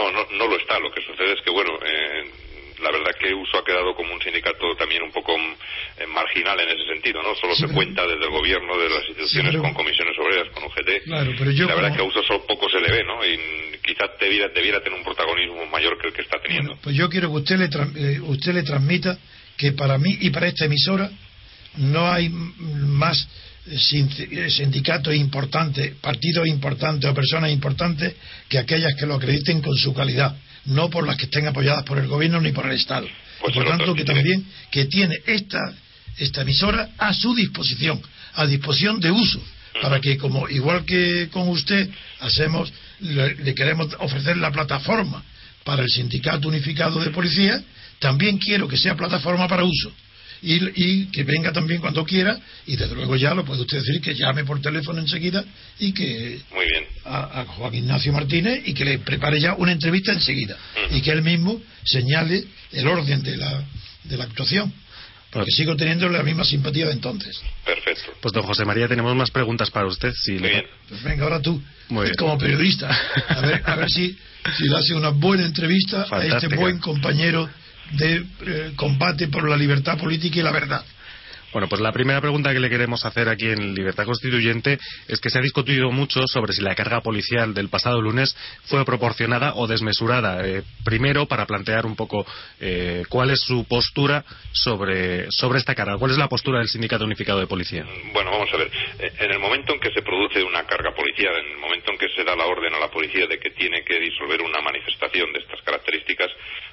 No, no, no lo está. Lo que sucede es que, bueno, eh, la verdad que Uso ha quedado como un sindicato también un poco eh, marginal en ese sentido, ¿no? Solo se cuenta desde el gobierno, de las instituciones, con comisiones obreras, con UGT. Claro, pero yo la verdad que a Uso solo poco se le ve, ¿no? Y quizás debiera, debiera tener un protagonismo mayor que el que está teniendo. pues yo quiero que usted le, eh, usted le transmita que para mí y para esta emisora no hay más eh, sindicatos importantes, partidos importantes o personas importantes que aquellas que lo acrediten con su calidad no por las que estén apoyadas por el gobierno ni por el Estado. Pues por tanto, que también que tiene esta, esta emisora a su disposición, a disposición de uso, para que como igual que con usted hacemos, le, queremos ofrecer la plataforma para el sindicato unificado de policía, también quiero que sea plataforma para uso y, que venga también cuando quiera y desde luego ya lo puede usted decir que llame por teléfono enseguida y que Muy bien. A, Juan Ignacio Martínez y que le prepare ya una entrevista enseguida y que él mismo señale el orden de la, de la actuación. Porque sigo teniendo la misma simpatía de entonces. Perfecto. Pues don José María, tenemos más preguntas para usted. Si Muy bien. Pues venga, ahora tú, como periodista, a ver, a ver si, si le hace una buena entrevista a este buen compañero de eh, combate por la libertad política y la verdad. Bueno, pues la primera pregunta que le queremos hacer aquí en Libertad Constituyente es que se ha discutido mucho sobre si la carga policial del pasado lunes fue proporcionada o desmesurada. Eh, primero, para plantear un poco eh, cuál es su postura sobre, sobre esta carga. ¿Cuál es la postura del Sindicato Unificado de Policía? Bueno, vamos a ver. En el momento en que se produce una carga policial, en el momento en que se da la orden a la policía de que tiene que disolver una manifestación de estas características,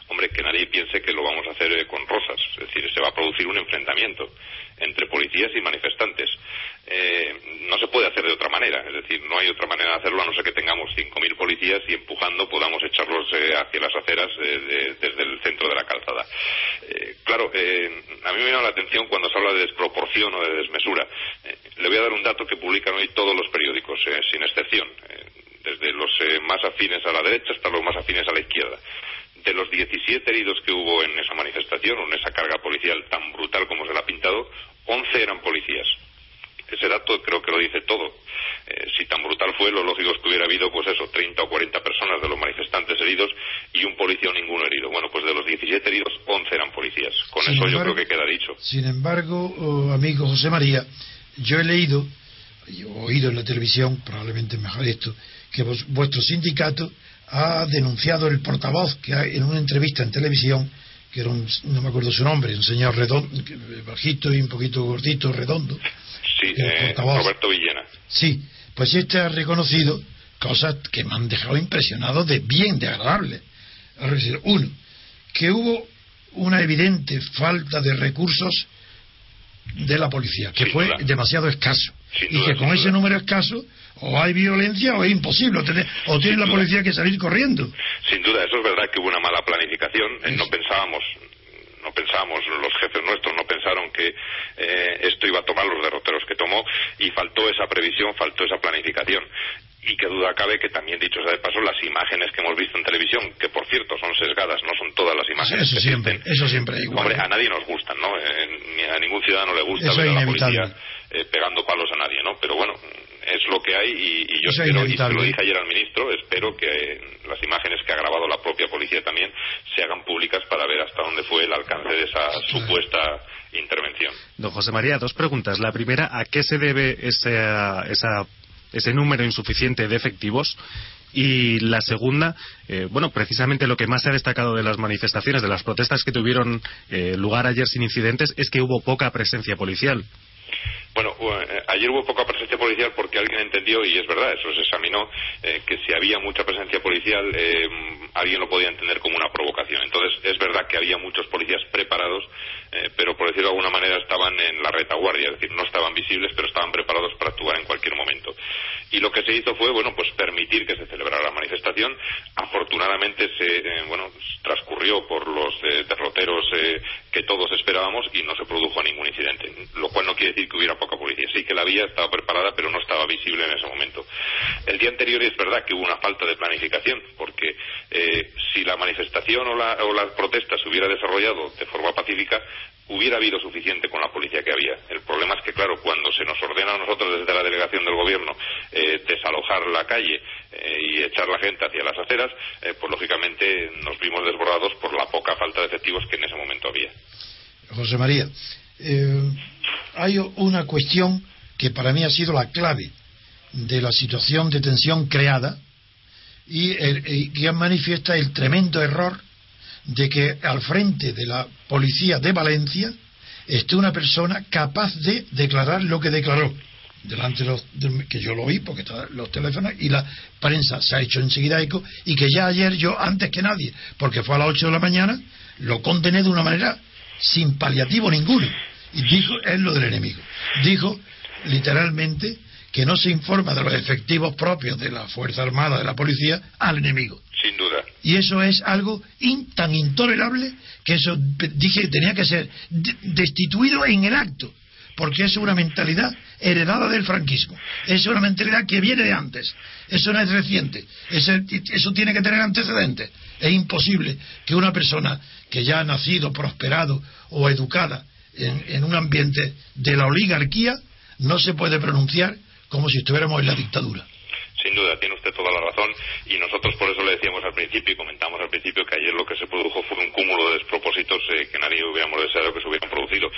hombre, que nadie piense que lo vamos a hacer eh, con rosas, es decir, se va a producir un enfrentamiento entre policías y manifestantes. Eh, no se puede hacer de otra manera, es decir, no hay otra manera de hacerlo a no ser que tengamos 5.000 policías y empujando podamos echarlos eh, hacia las aceras desde el centro de la calzada. claro, a mí me llama la atención cuando se habla de desproporción o de desmesura. le voy a dar un dato que publican hoy todos los periódicos, sin excepción, desde los más afines a la derecha hasta los más afines a la izquierda de los 17 heridos que hubo en esa manifestación, o en esa carga policial tan brutal como se la ha pintado, 11 eran policías. Ese dato creo que lo dice todo. Eh, si tan brutal fue, lo lógico es que hubiera habido, pues eso, 30 o 40 personas de los manifestantes heridos y un policía o ninguno herido. Bueno, pues de los 17 heridos, 11 eran policías. Con eso yo creo que queda dicho. Sin embargo, oh, amigo José María, yo he leído, he oído en la televisión, probablemente mejor esto, que vuestro sindicato ha denunciado el portavoz que en una entrevista en televisión, que era un, no me acuerdo su nombre, un señor redondo, bajito y un poquito gordito, redondo. Sí, eh, Roberto Villena. Sí, pues este ha reconocido cosas que me han dejado impresionado de bien, de agradable. Uno, que hubo una evidente falta de recursos de la policía, que fue demasiado escaso. y que con ese número escaso o hay violencia o es imposible, o, tiene la policía que salir corriendo. Sin duda, eso es verdad que hubo una mala planificación, eh, no pensábamos no pensábamos, los jefes nuestros no pensaron que eh, esto iba a tomar los derroteros que tomó y faltó esa previsión, faltó esa planificación. Y que duda cabe que también, dicho sea de paso, las imágenes que hemos visto en televisión, que por cierto son sesgadas, no son todas las imágenes. Eso siempre, eso siempre igual. Hombre, a nadie nos gustan, ¿no? ni a ningún ciudadano le gusta ver a la policía eh, pegando palos a nadie, ¿no? Pero bueno, es lo que hay y, yo espero, y se lo dije ayer al ministro, espero que las imágenes que ha grabado la propia policía también se hagan públicas para ver hasta dónde fue el alcance de esa supuesta intervención. Don José María, dos preguntas. La primera, ¿a qué se debe ese, ese número insuficiente de efectivos? Y la segunda, eh, bueno, precisamente lo que más se ha destacado de las manifestaciones, de las protestas que tuvieron eh, lugar ayer sin incidentes, es que hubo poca presencia policial. Bueno, eh, ayer hubo poca presencia policial porque alguien entendió, y es verdad, eso se examinó, eh, que si había mucha presencia policial, eh, alguien lo podía entender como una provocación. Entonces, es verdad que había muchos policías preparados, pero por decirlo de alguna manera estaban en la retaguardia, es decir, no estaban visibles, pero estaban preparados para actuar en cualquier momento. Y lo que se hizo fue, bueno, pues permitir que se celebrara la manifestación. Afortunadamente se, bueno, transcurrió por los derroteros que todos esperábamos y no se produjo ningún incidente, lo cual no quiere decir que hubiera poca policía. Sí que la había, estaba preparada, pero no estaba visible en ese momento. El día anterior es verdad que hubo una falta de planificación, porque eh, si la manifestación o la, o la protesta se hubiera desarrollado de forma pacífica, hubiera habido suficiente con la policía que había. El problema es que, claro, cuando se nos ordena a nosotros desde la delegación del gobierno eh, desalojar la calle eh, y echar la gente hacia las aceras, pues lógicamente nos vimos desbordados por la poca falta de efectivos que en ese momento había. José María, eh, hay una cuestión que para mí ha sido la clave de la situación de tensión creada y, que manifiesta el tremendo error de que al frente de la policía de Valencia esté una persona capaz de declarar lo que declaró delante de los que yo lo vi porque los teléfonos y la prensa se ha hecho enseguida eco y que ya ayer yo antes que nadie porque fue a las 8 de la mañana lo condené de una manera sin paliativo ninguno. Y dijo, es lo del enemigo. Dijo literalmente que no se informa de los efectivos propios de la Fuerza Armada, de la policía, al enemigo. Sin duda. Y eso es algo tan intolerable que eso dije tenía que ser destituido en el acto, porque es una mentalidad heredada del franquismo. Es una mentalidad que viene de antes. Eso no es reciente. eso tiene que tener antecedentes. Es imposible que una persona que ya ha nacido, prosperado o educada en, un ambiente de la oligarquía no se puede pronunciar como si estuviéramos en la dictadura. Sin duda, tiene usted toda la razón y nosotros por eso le decíamos al principio y comentamos al principio que ayer lo que se produjo fue un cúmulo de despropósitos eh, que nadie hubiéramos deseado que se hubieran producido.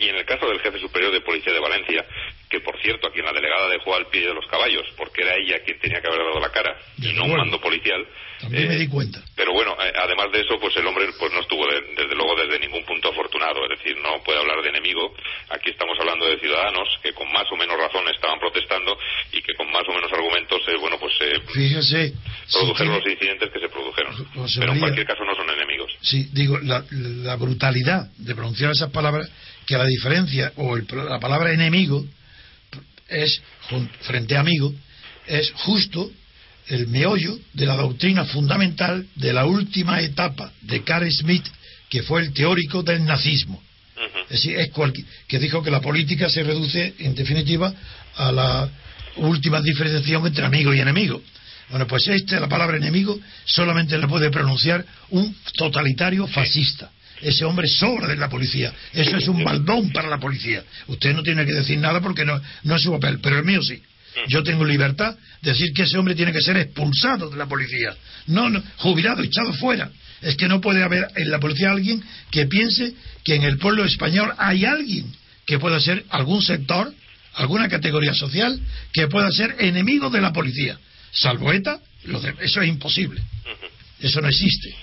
Y en el caso del jefe superior de policía de Valencia, que por cierto a quien la delegada dejó al pie de los caballos, porque era ella quien tenía que haber dado la cara y no un mando policial, también me di cuenta. Pero bueno, eh, además de eso, pues el hombre pues no estuvo desde luego desde ningún punto afortunado, es decir, no puede hablar de enemigo. Aquí estamos hablando de ciudadanos que con más o menos razón estaban protestando y que con más o menos argumentos, eh, bueno, pues eh, Fíjese, produjeron los incidentes que se produjeron. Pero en cualquier caso no son enemigos. Sí, digo, la, brutalidad de pronunciar esas palabras, que la diferencia, o la palabra enemigo, es, frente a amigo, es justo el meollo de la doctrina fundamental de la última etapa de Carl Smith, que fue el teórico del nazismo. Es decir, es que dijo que la política se reduce, en definitiva, a la última diferenciación entre amigo y enemigo. Bueno, pues esta, la palabra enemigo, solamente la puede pronunciar un totalitario fascista. Ese hombre sobra de la policía. Eso es un [LAUGHS] maldón para la policía. Usted no tiene que decir nada porque no, no es su papel, pero el mío sí. Yo tengo libertad de decir que ese hombre tiene que ser expulsado de la policía, no, jubilado, echado fuera. Es que no puede haber en la policía alguien que piense que en el pueblo español hay alguien que pueda ser algún sector, alguna categoría social, que pueda ser enemigo de la policía. Salvo ETA, eso es imposible. Eso no existe.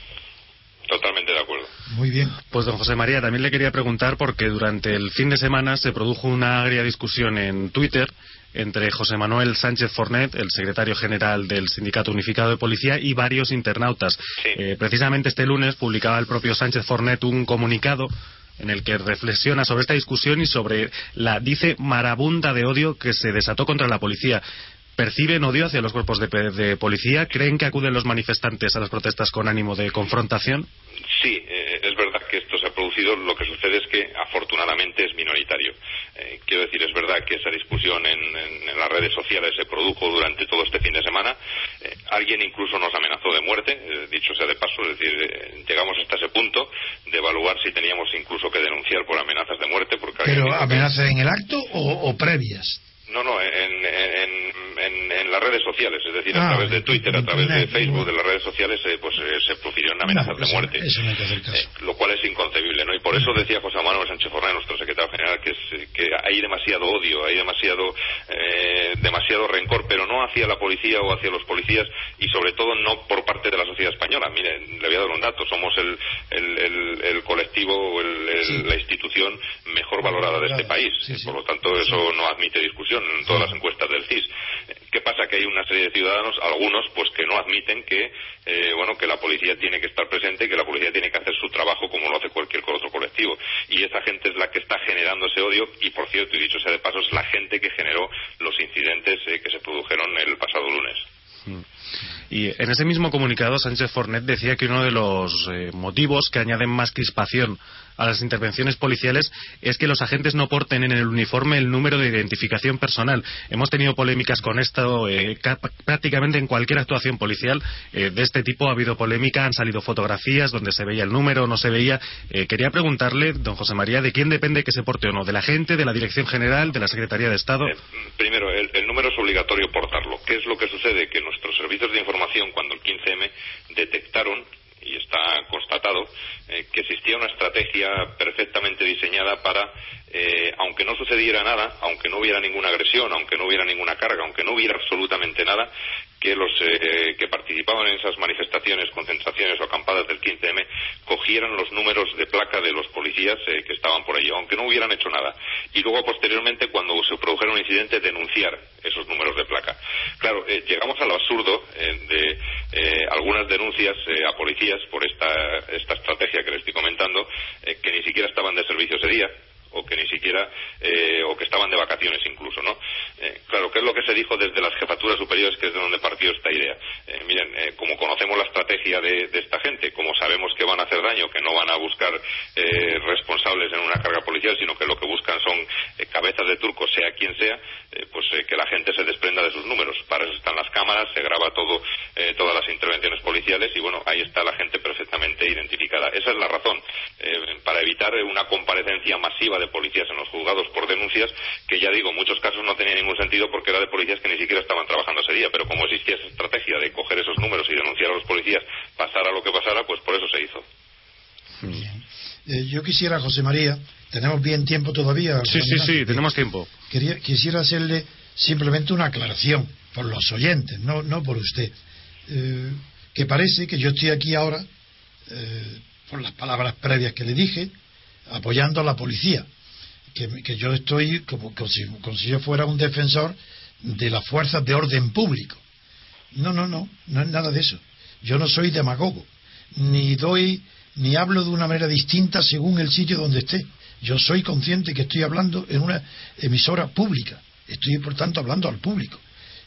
Totalmente de acuerdo. Muy bien. Pues don José María, también le quería preguntar porque durante el fin de semana se produjo una agria discusión en Twitter entre José Manuel Sánchez Fornet, el secretario general del Sindicato Unificado de Policía, y varios internautas. Eh, precisamente este lunes publicaba el propio Sánchez Fornet un comunicado en el que reflexiona sobre esta discusión y sobre la, dice, marabunda de odio que se desató contra la policía. ¿Perciben odio hacia los cuerpos de, de policía? ¿Creen que acuden los manifestantes a las protestas con ánimo de confrontación? Sí, eh, es verdad que esto Lo que sucede es que afortunadamente es minoritario. Eh, quiero decir, es verdad que esa discusión en, las redes sociales se produjo durante todo este fin de semana. Eh, alguien incluso nos amenazó de muerte, dicho sea de paso, es decir, llegamos hasta ese punto de evaluar si teníamos incluso que denunciar por amenazas de muerte. Porque ¿Pero amenazas en el acto o previas? No, no, en, en, las redes sociales, es decir, a ah, través de Twitter, a través de Facebook, de las redes sociales, eh, pues eh, se profirieron amenazas de muerte. Eso no hay que hacer caso. lo cual es inconcebible, ¿no? Y por eso decía José Manuel Sánchez Forné, nuestro secretario general, que, que hay demasiado odio, hay demasiado, demasiado rencor, pero no hacia la policía o hacia los policías y sobre todo no por parte de la sociedad española. Miren, le voy a dar un dato, somos el, el, colectivo o la institución mejor valorada de este país. por lo tanto, eso no admite discusión en todas las encuestas del CIS. ¿Qué pasa? Que hay una serie de ciudadanos, algunos, pues que no admiten que, eh, bueno, que la policía tiene que estar presente que la policía tiene que hacer su trabajo como lo hace cualquier otro colectivo. Y esa gente es la que está generando ese odio y, por cierto, y dicho sea de paso, es la gente que generó los incidentes eh, que se produjeron el pasado lunes. Y en ese mismo comunicado, Sánchez Fornet decía que uno de los eh, motivos que añaden más crispación a las intervenciones policiales es que los agentes no porten en el uniforme el número de identificación personal. Hemos tenido polémicas con esto eh, prácticamente en cualquier actuación policial eh, de este tipo. Ha habido polémica, han salido fotografías donde se veía el número no se veía. quería preguntarle, don José María, ¿de quién depende que se porte o no? ¿De la gente, de la Dirección General, de la Secretaría de Estado? primero, el número es obligatorio portarlo. ¿Qué es lo que sucede? Que nuestros servicios de información cuando el 15M detectaron y está constatado eh, que existía una estrategia perfectamente diseñada para, eh, aunque no sucediera nada, aunque no hubiera ninguna agresión, aunque no hubiera ninguna carga, aunque no hubiera absolutamente nada, que los eh, que participaban en esas manifestaciones, concentraciones o acampadas del 15M cogieran los números de placa de los policías eh, que estaban por allí, aunque no hubieran hecho nada. Y luego, posteriormente, cuando se produjera un incidente, denunciar esos números de placa. Claro, eh, llegamos al absurdo de algunas denuncias a policías por esta, esta estrategia que les estoy comentando, que ni siquiera estaban de servicio ese día o que ni siquiera eh, o que estaban de vacaciones incluso no eh, claro qué es lo que se dijo desde las jefaturas superiores que es de donde partió esta idea eh, miren como conocemos la estrategia de, esta gente como sabemos que van a hacer daño que no van a buscar responsables en una carga policial sino que lo que buscan son cabezas de turco sea quien sea pues que la gente se desprenda de sus números. Para eso están las cámaras se graba todo todas las intervenciones policiales y bueno ahí está la gente perfectamente identificada. Esa es la razón. Para evitar una comparecencia masiva de policías en los juzgados por denuncias que ya digo, en muchos casos no tenía ningún sentido porque era de policías que ni siquiera estaban trabajando ese día, pero como existía esa estrategia de coger esos números y denunciar a los policías, pasara lo que pasara, pues por eso se hizo. Eh, yo quisiera, José María, tenemos bien tiempo todavía. Sí, sí, sí, tenemos tiempo. Quería, quisiera hacerle simplemente una aclaración por los oyentes, no, no por usted. Eh, que parece que yo estoy aquí ahora, eh, por las palabras previas que le dije, apoyando a la policía, que, yo estoy como, si, yo fuera un defensor de las fuerzas de orden público. No, no, no, no es nada de eso. Yo no soy demagogo, ni doy, ni hablo de una manera distinta según el sitio donde esté. Yo soy consciente que estoy hablando en una emisora pública, estoy por tanto hablando al público.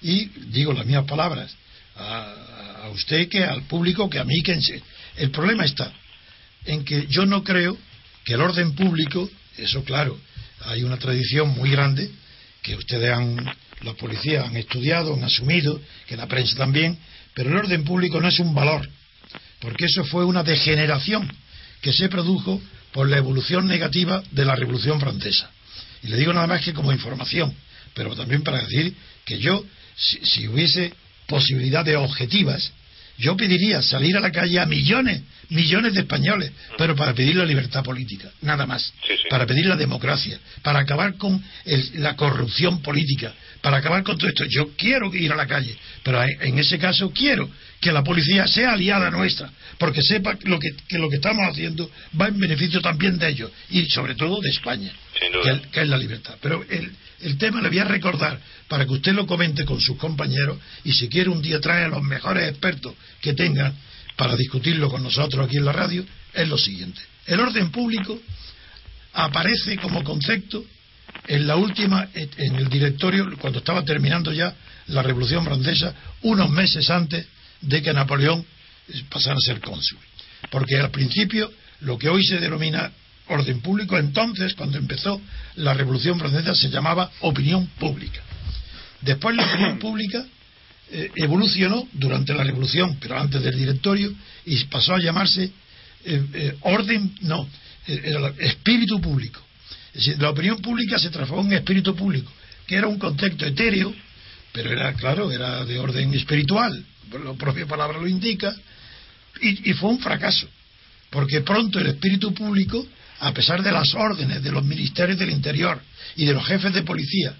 Y digo las mismas palabras a, a usted que al público que a mí que el problema está en que yo no creo que el orden público, eso claro, hay una tradición muy grande que ustedes han, la policía han estudiado, han asumido, que la prensa también, pero el orden público no es un valor, porque eso fue una degeneración que se produjo por la evolución negativa de la Revolución Francesa. Y le digo nada más que como información, pero también para decir que yo, si, si hubiese posibilidades objetivas, yo pediría salir a la calle a millones, millones de españoles, pero para pedir la libertad política, nada más. Para pedir la democracia, para acabar con la corrupción política, para acabar con todo esto. Yo quiero ir a la calle, pero en ese caso quiero que la policía sea aliada nuestra, porque sepa lo que, lo que estamos haciendo va en beneficio también de ellos y sobre todo de España, que, es la libertad. Pero el, el tema le voy a recordar para que usted lo comente con sus compañeros y si quiere un día trae a los mejores expertos que tenga para discutirlo con nosotros aquí en la radio, es lo siguiente. El orden público aparece como concepto en la última, en el directorio, cuando estaba terminando ya la Revolución Francesa, unos meses antes de que Napoleón pasara a ser cónsul. Porque al principio, lo que hoy se denomina orden público, entonces, cuando empezó la Revolución Francesa, se llamaba opinión pública. Después la opinión pública eh, evolucionó durante la Revolución, pero antes del directorio, y pasó a llamarse eh, eh, orden, no, era espíritu público. La opinión pública se transformó en espíritu público, que era un concepto etéreo pero era, claro, era de orden espiritual, la propia palabra lo indica, y, fue un fracaso, porque pronto el espíritu público, a pesar de las órdenes de los ministerios del Interior y de los jefes de policía,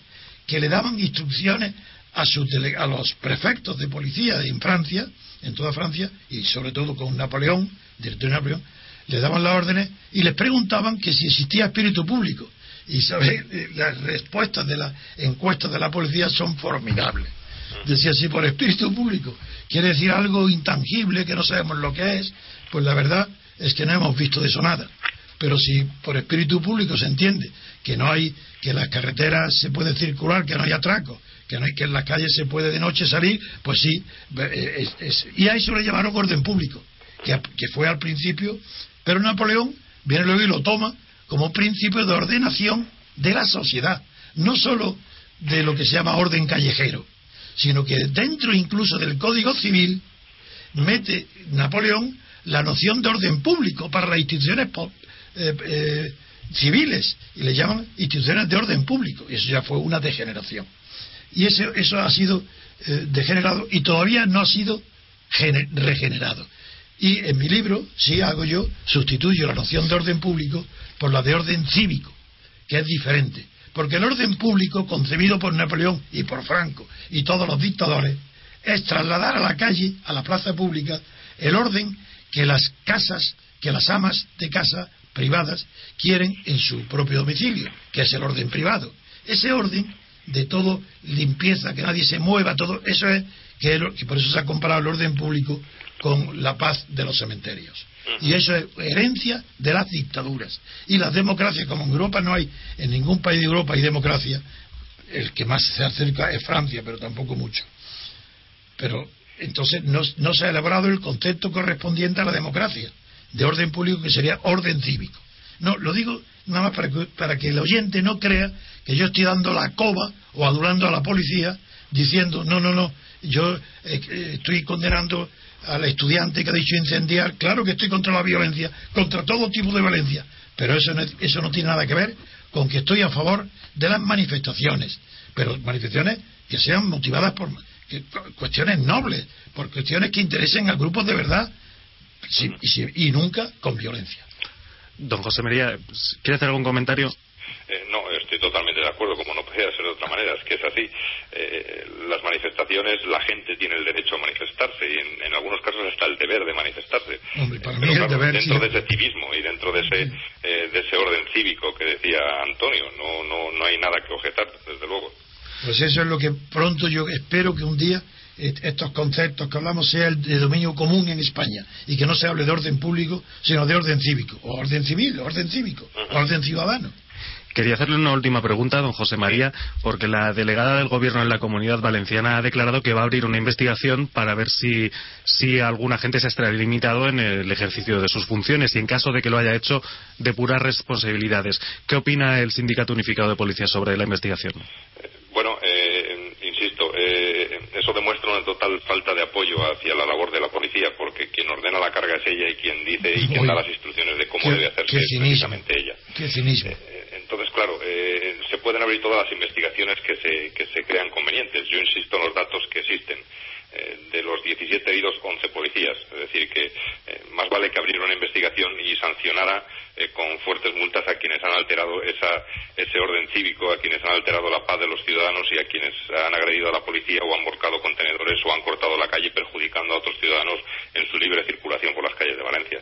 que le daban instrucciones a, sus a los prefectos de policía en Francia, en toda Francia, y sobre todo con Napoleón, director de Napoleón, le daban las órdenes y les preguntaban que si existía espíritu público. Y ¿sabe? las respuestas de las encuestas de la policía son formidables. Decía, si por espíritu público quiere decir algo intangible que no sabemos lo que es, pues la verdad es que no hemos visto de eso nada. Pero si por espíritu público se entiende que no hay, que las carreteras se puede circular, que no hay atracos, que no hay que en las calles se puede de noche salir, pues sí, y a eso le llamaron orden público, que, que fue al principio, pero Napoleón viene luego y lo toma como principio de ordenación de la sociedad, no solo de lo que se llama orden callejero, sino que dentro incluso del Código Civil mete Napoleón la noción de orden público para las instituciones eh, eh, civiles y le llaman instituciones de orden público y eso ya fue una degeneración. Y eso, eso ha sido eh, degenerado y todavía no ha sido regenerado y en mi libro sí hago yo sustituyo la noción de orden público por la de orden cívico que es diferente porque el orden público concebido por Napoleón y por Franco y todos los dictadores es trasladar a la calle, a la plaza pública, el orden que las casas, que las amas de casa privadas quieren en su propio domicilio, que es el orden privado. Ese orden de todo limpieza, que nadie se mueva, todo eso es que, por eso se ha comparado el orden público con la paz de los cementerios. Y eso es herencia de las dictaduras. Y las democracias, como en Europa no hay, en ningún país de Europa hay democracia, el que más se acerca es Francia, pero tampoco mucho. Pero entonces no, no se ha elaborado el concepto correspondiente a la democracia, de orden público que sería orden cívico. No, lo digo nada más para que, para que el oyente no crea que yo estoy dando la coba o adulando a la policía diciendo, no, no, no, yo eh, estoy condenando al estudiante que ha dicho incendiar, claro que estoy contra la violencia, contra todo tipo de violencia, pero eso no, eso no tiene nada que ver con que estoy a favor de las manifestaciones, pero manifestaciones que sean motivadas por cuestiones nobles, por cuestiones que interesen a grupos de verdad y, y nunca con violencia. Don José María, ¿quiere hacer algún comentario? Eh, no, estoy totalmente de acuerdo, como no podría ser de otra manera, es que es así. Eh, las manifestaciones, la gente tiene el derecho a manifestarse y en, algunos casos hasta el deber de manifestarse. dentro de ese civismo y dentro de ese, eh, de ese orden cívico que decía Antonio, no, no, no hay nada que objetar, desde luego. Pues eso es lo que pronto yo espero que un día estos conceptos que hablamos sean de dominio común en España y que no se hable de orden público, sino de orden cívico, o orden civil, orden cívico, orden ciudadano. Quería hacerle una última pregunta, don José María, porque la delegada del Gobierno en la Comunidad Valenciana ha declarado que va a abrir una investigación para ver si, si alguna gente se ha limitado en el ejercicio de sus funciones y, en caso de que lo haya hecho, de puras responsabilidades. ¿Qué opina el Sindicato Unificado de Policía sobre la investigación? Bueno, eh, insisto, eh, eso demuestra una total falta de apoyo hacia la labor de la policía, porque quien ordena la carga es ella y quien dice y quien da las instrucciones de cómo debe hacerse es precisamente ella. Qué cinismo. Eh, entonces, claro, eh, se pueden abrir todas las investigaciones que se, que se crean convenientes. Yo insisto en los datos que existen. Eh, de los 17 heridos, 11 policías. Es decir, que eh, más vale que abriera una investigación y sancionara con fuertes multas a quienes han alterado esa, ese orden cívico, a quienes han alterado la paz de los ciudadanos y a quienes han agredido a la policía o han volcado contenedores o han cortado la calle perjudicando a otros ciudadanos en su libre circulación por las calles de Valencia.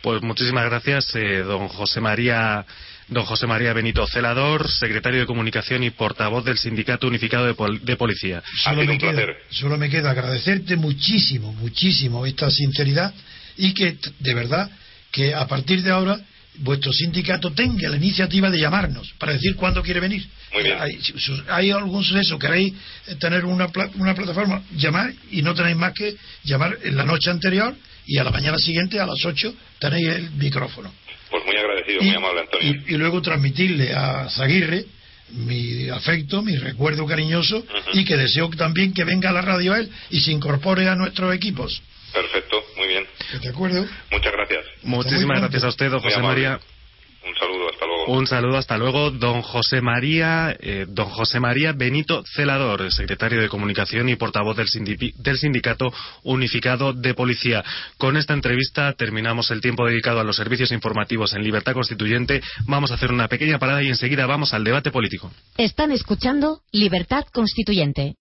Pues muchísimas gracias, don José María Don José María Benito Celador, secretario de Comunicación y portavoz del Sindicato Unificado de, Policía. Solo me, queda, solo me queda agradecerte muchísimo, muchísimo esta sinceridad y que, de verdad, que a partir de ahora vuestro sindicato tenga la iniciativa de llamarnos para decir cuándo quiere venir. Muy bien. Hay, algún suceso, queréis tener una, una plataforma, llamar y no tenéis más que llamar en la noche anterior y a la mañana siguiente a las 8 tenéis el micrófono. Pues muy agradecido, muy amable Antonio. Y, luego transmitirle a Zaguirre mi afecto, mi recuerdo cariñoso y que deseo también que venga a la radio él y se incorpore a nuestros equipos. Perfecto, muy bien. ¿De acuerdo? Muchas gracias. Muchísimas gracias a usted, don José María. Un saludo, hasta luego. Un saludo, hasta luego. Don José María, eh, don José María Benito Celador, secretario de Comunicación y portavoz del, del Sindicato Unificado de Policía. Con esta entrevista terminamos el tiempo dedicado a los servicios informativos en Libertad Constituyente. Vamos a hacer una pequeña parada y enseguida vamos al debate político. Están escuchando Libertad Constituyente.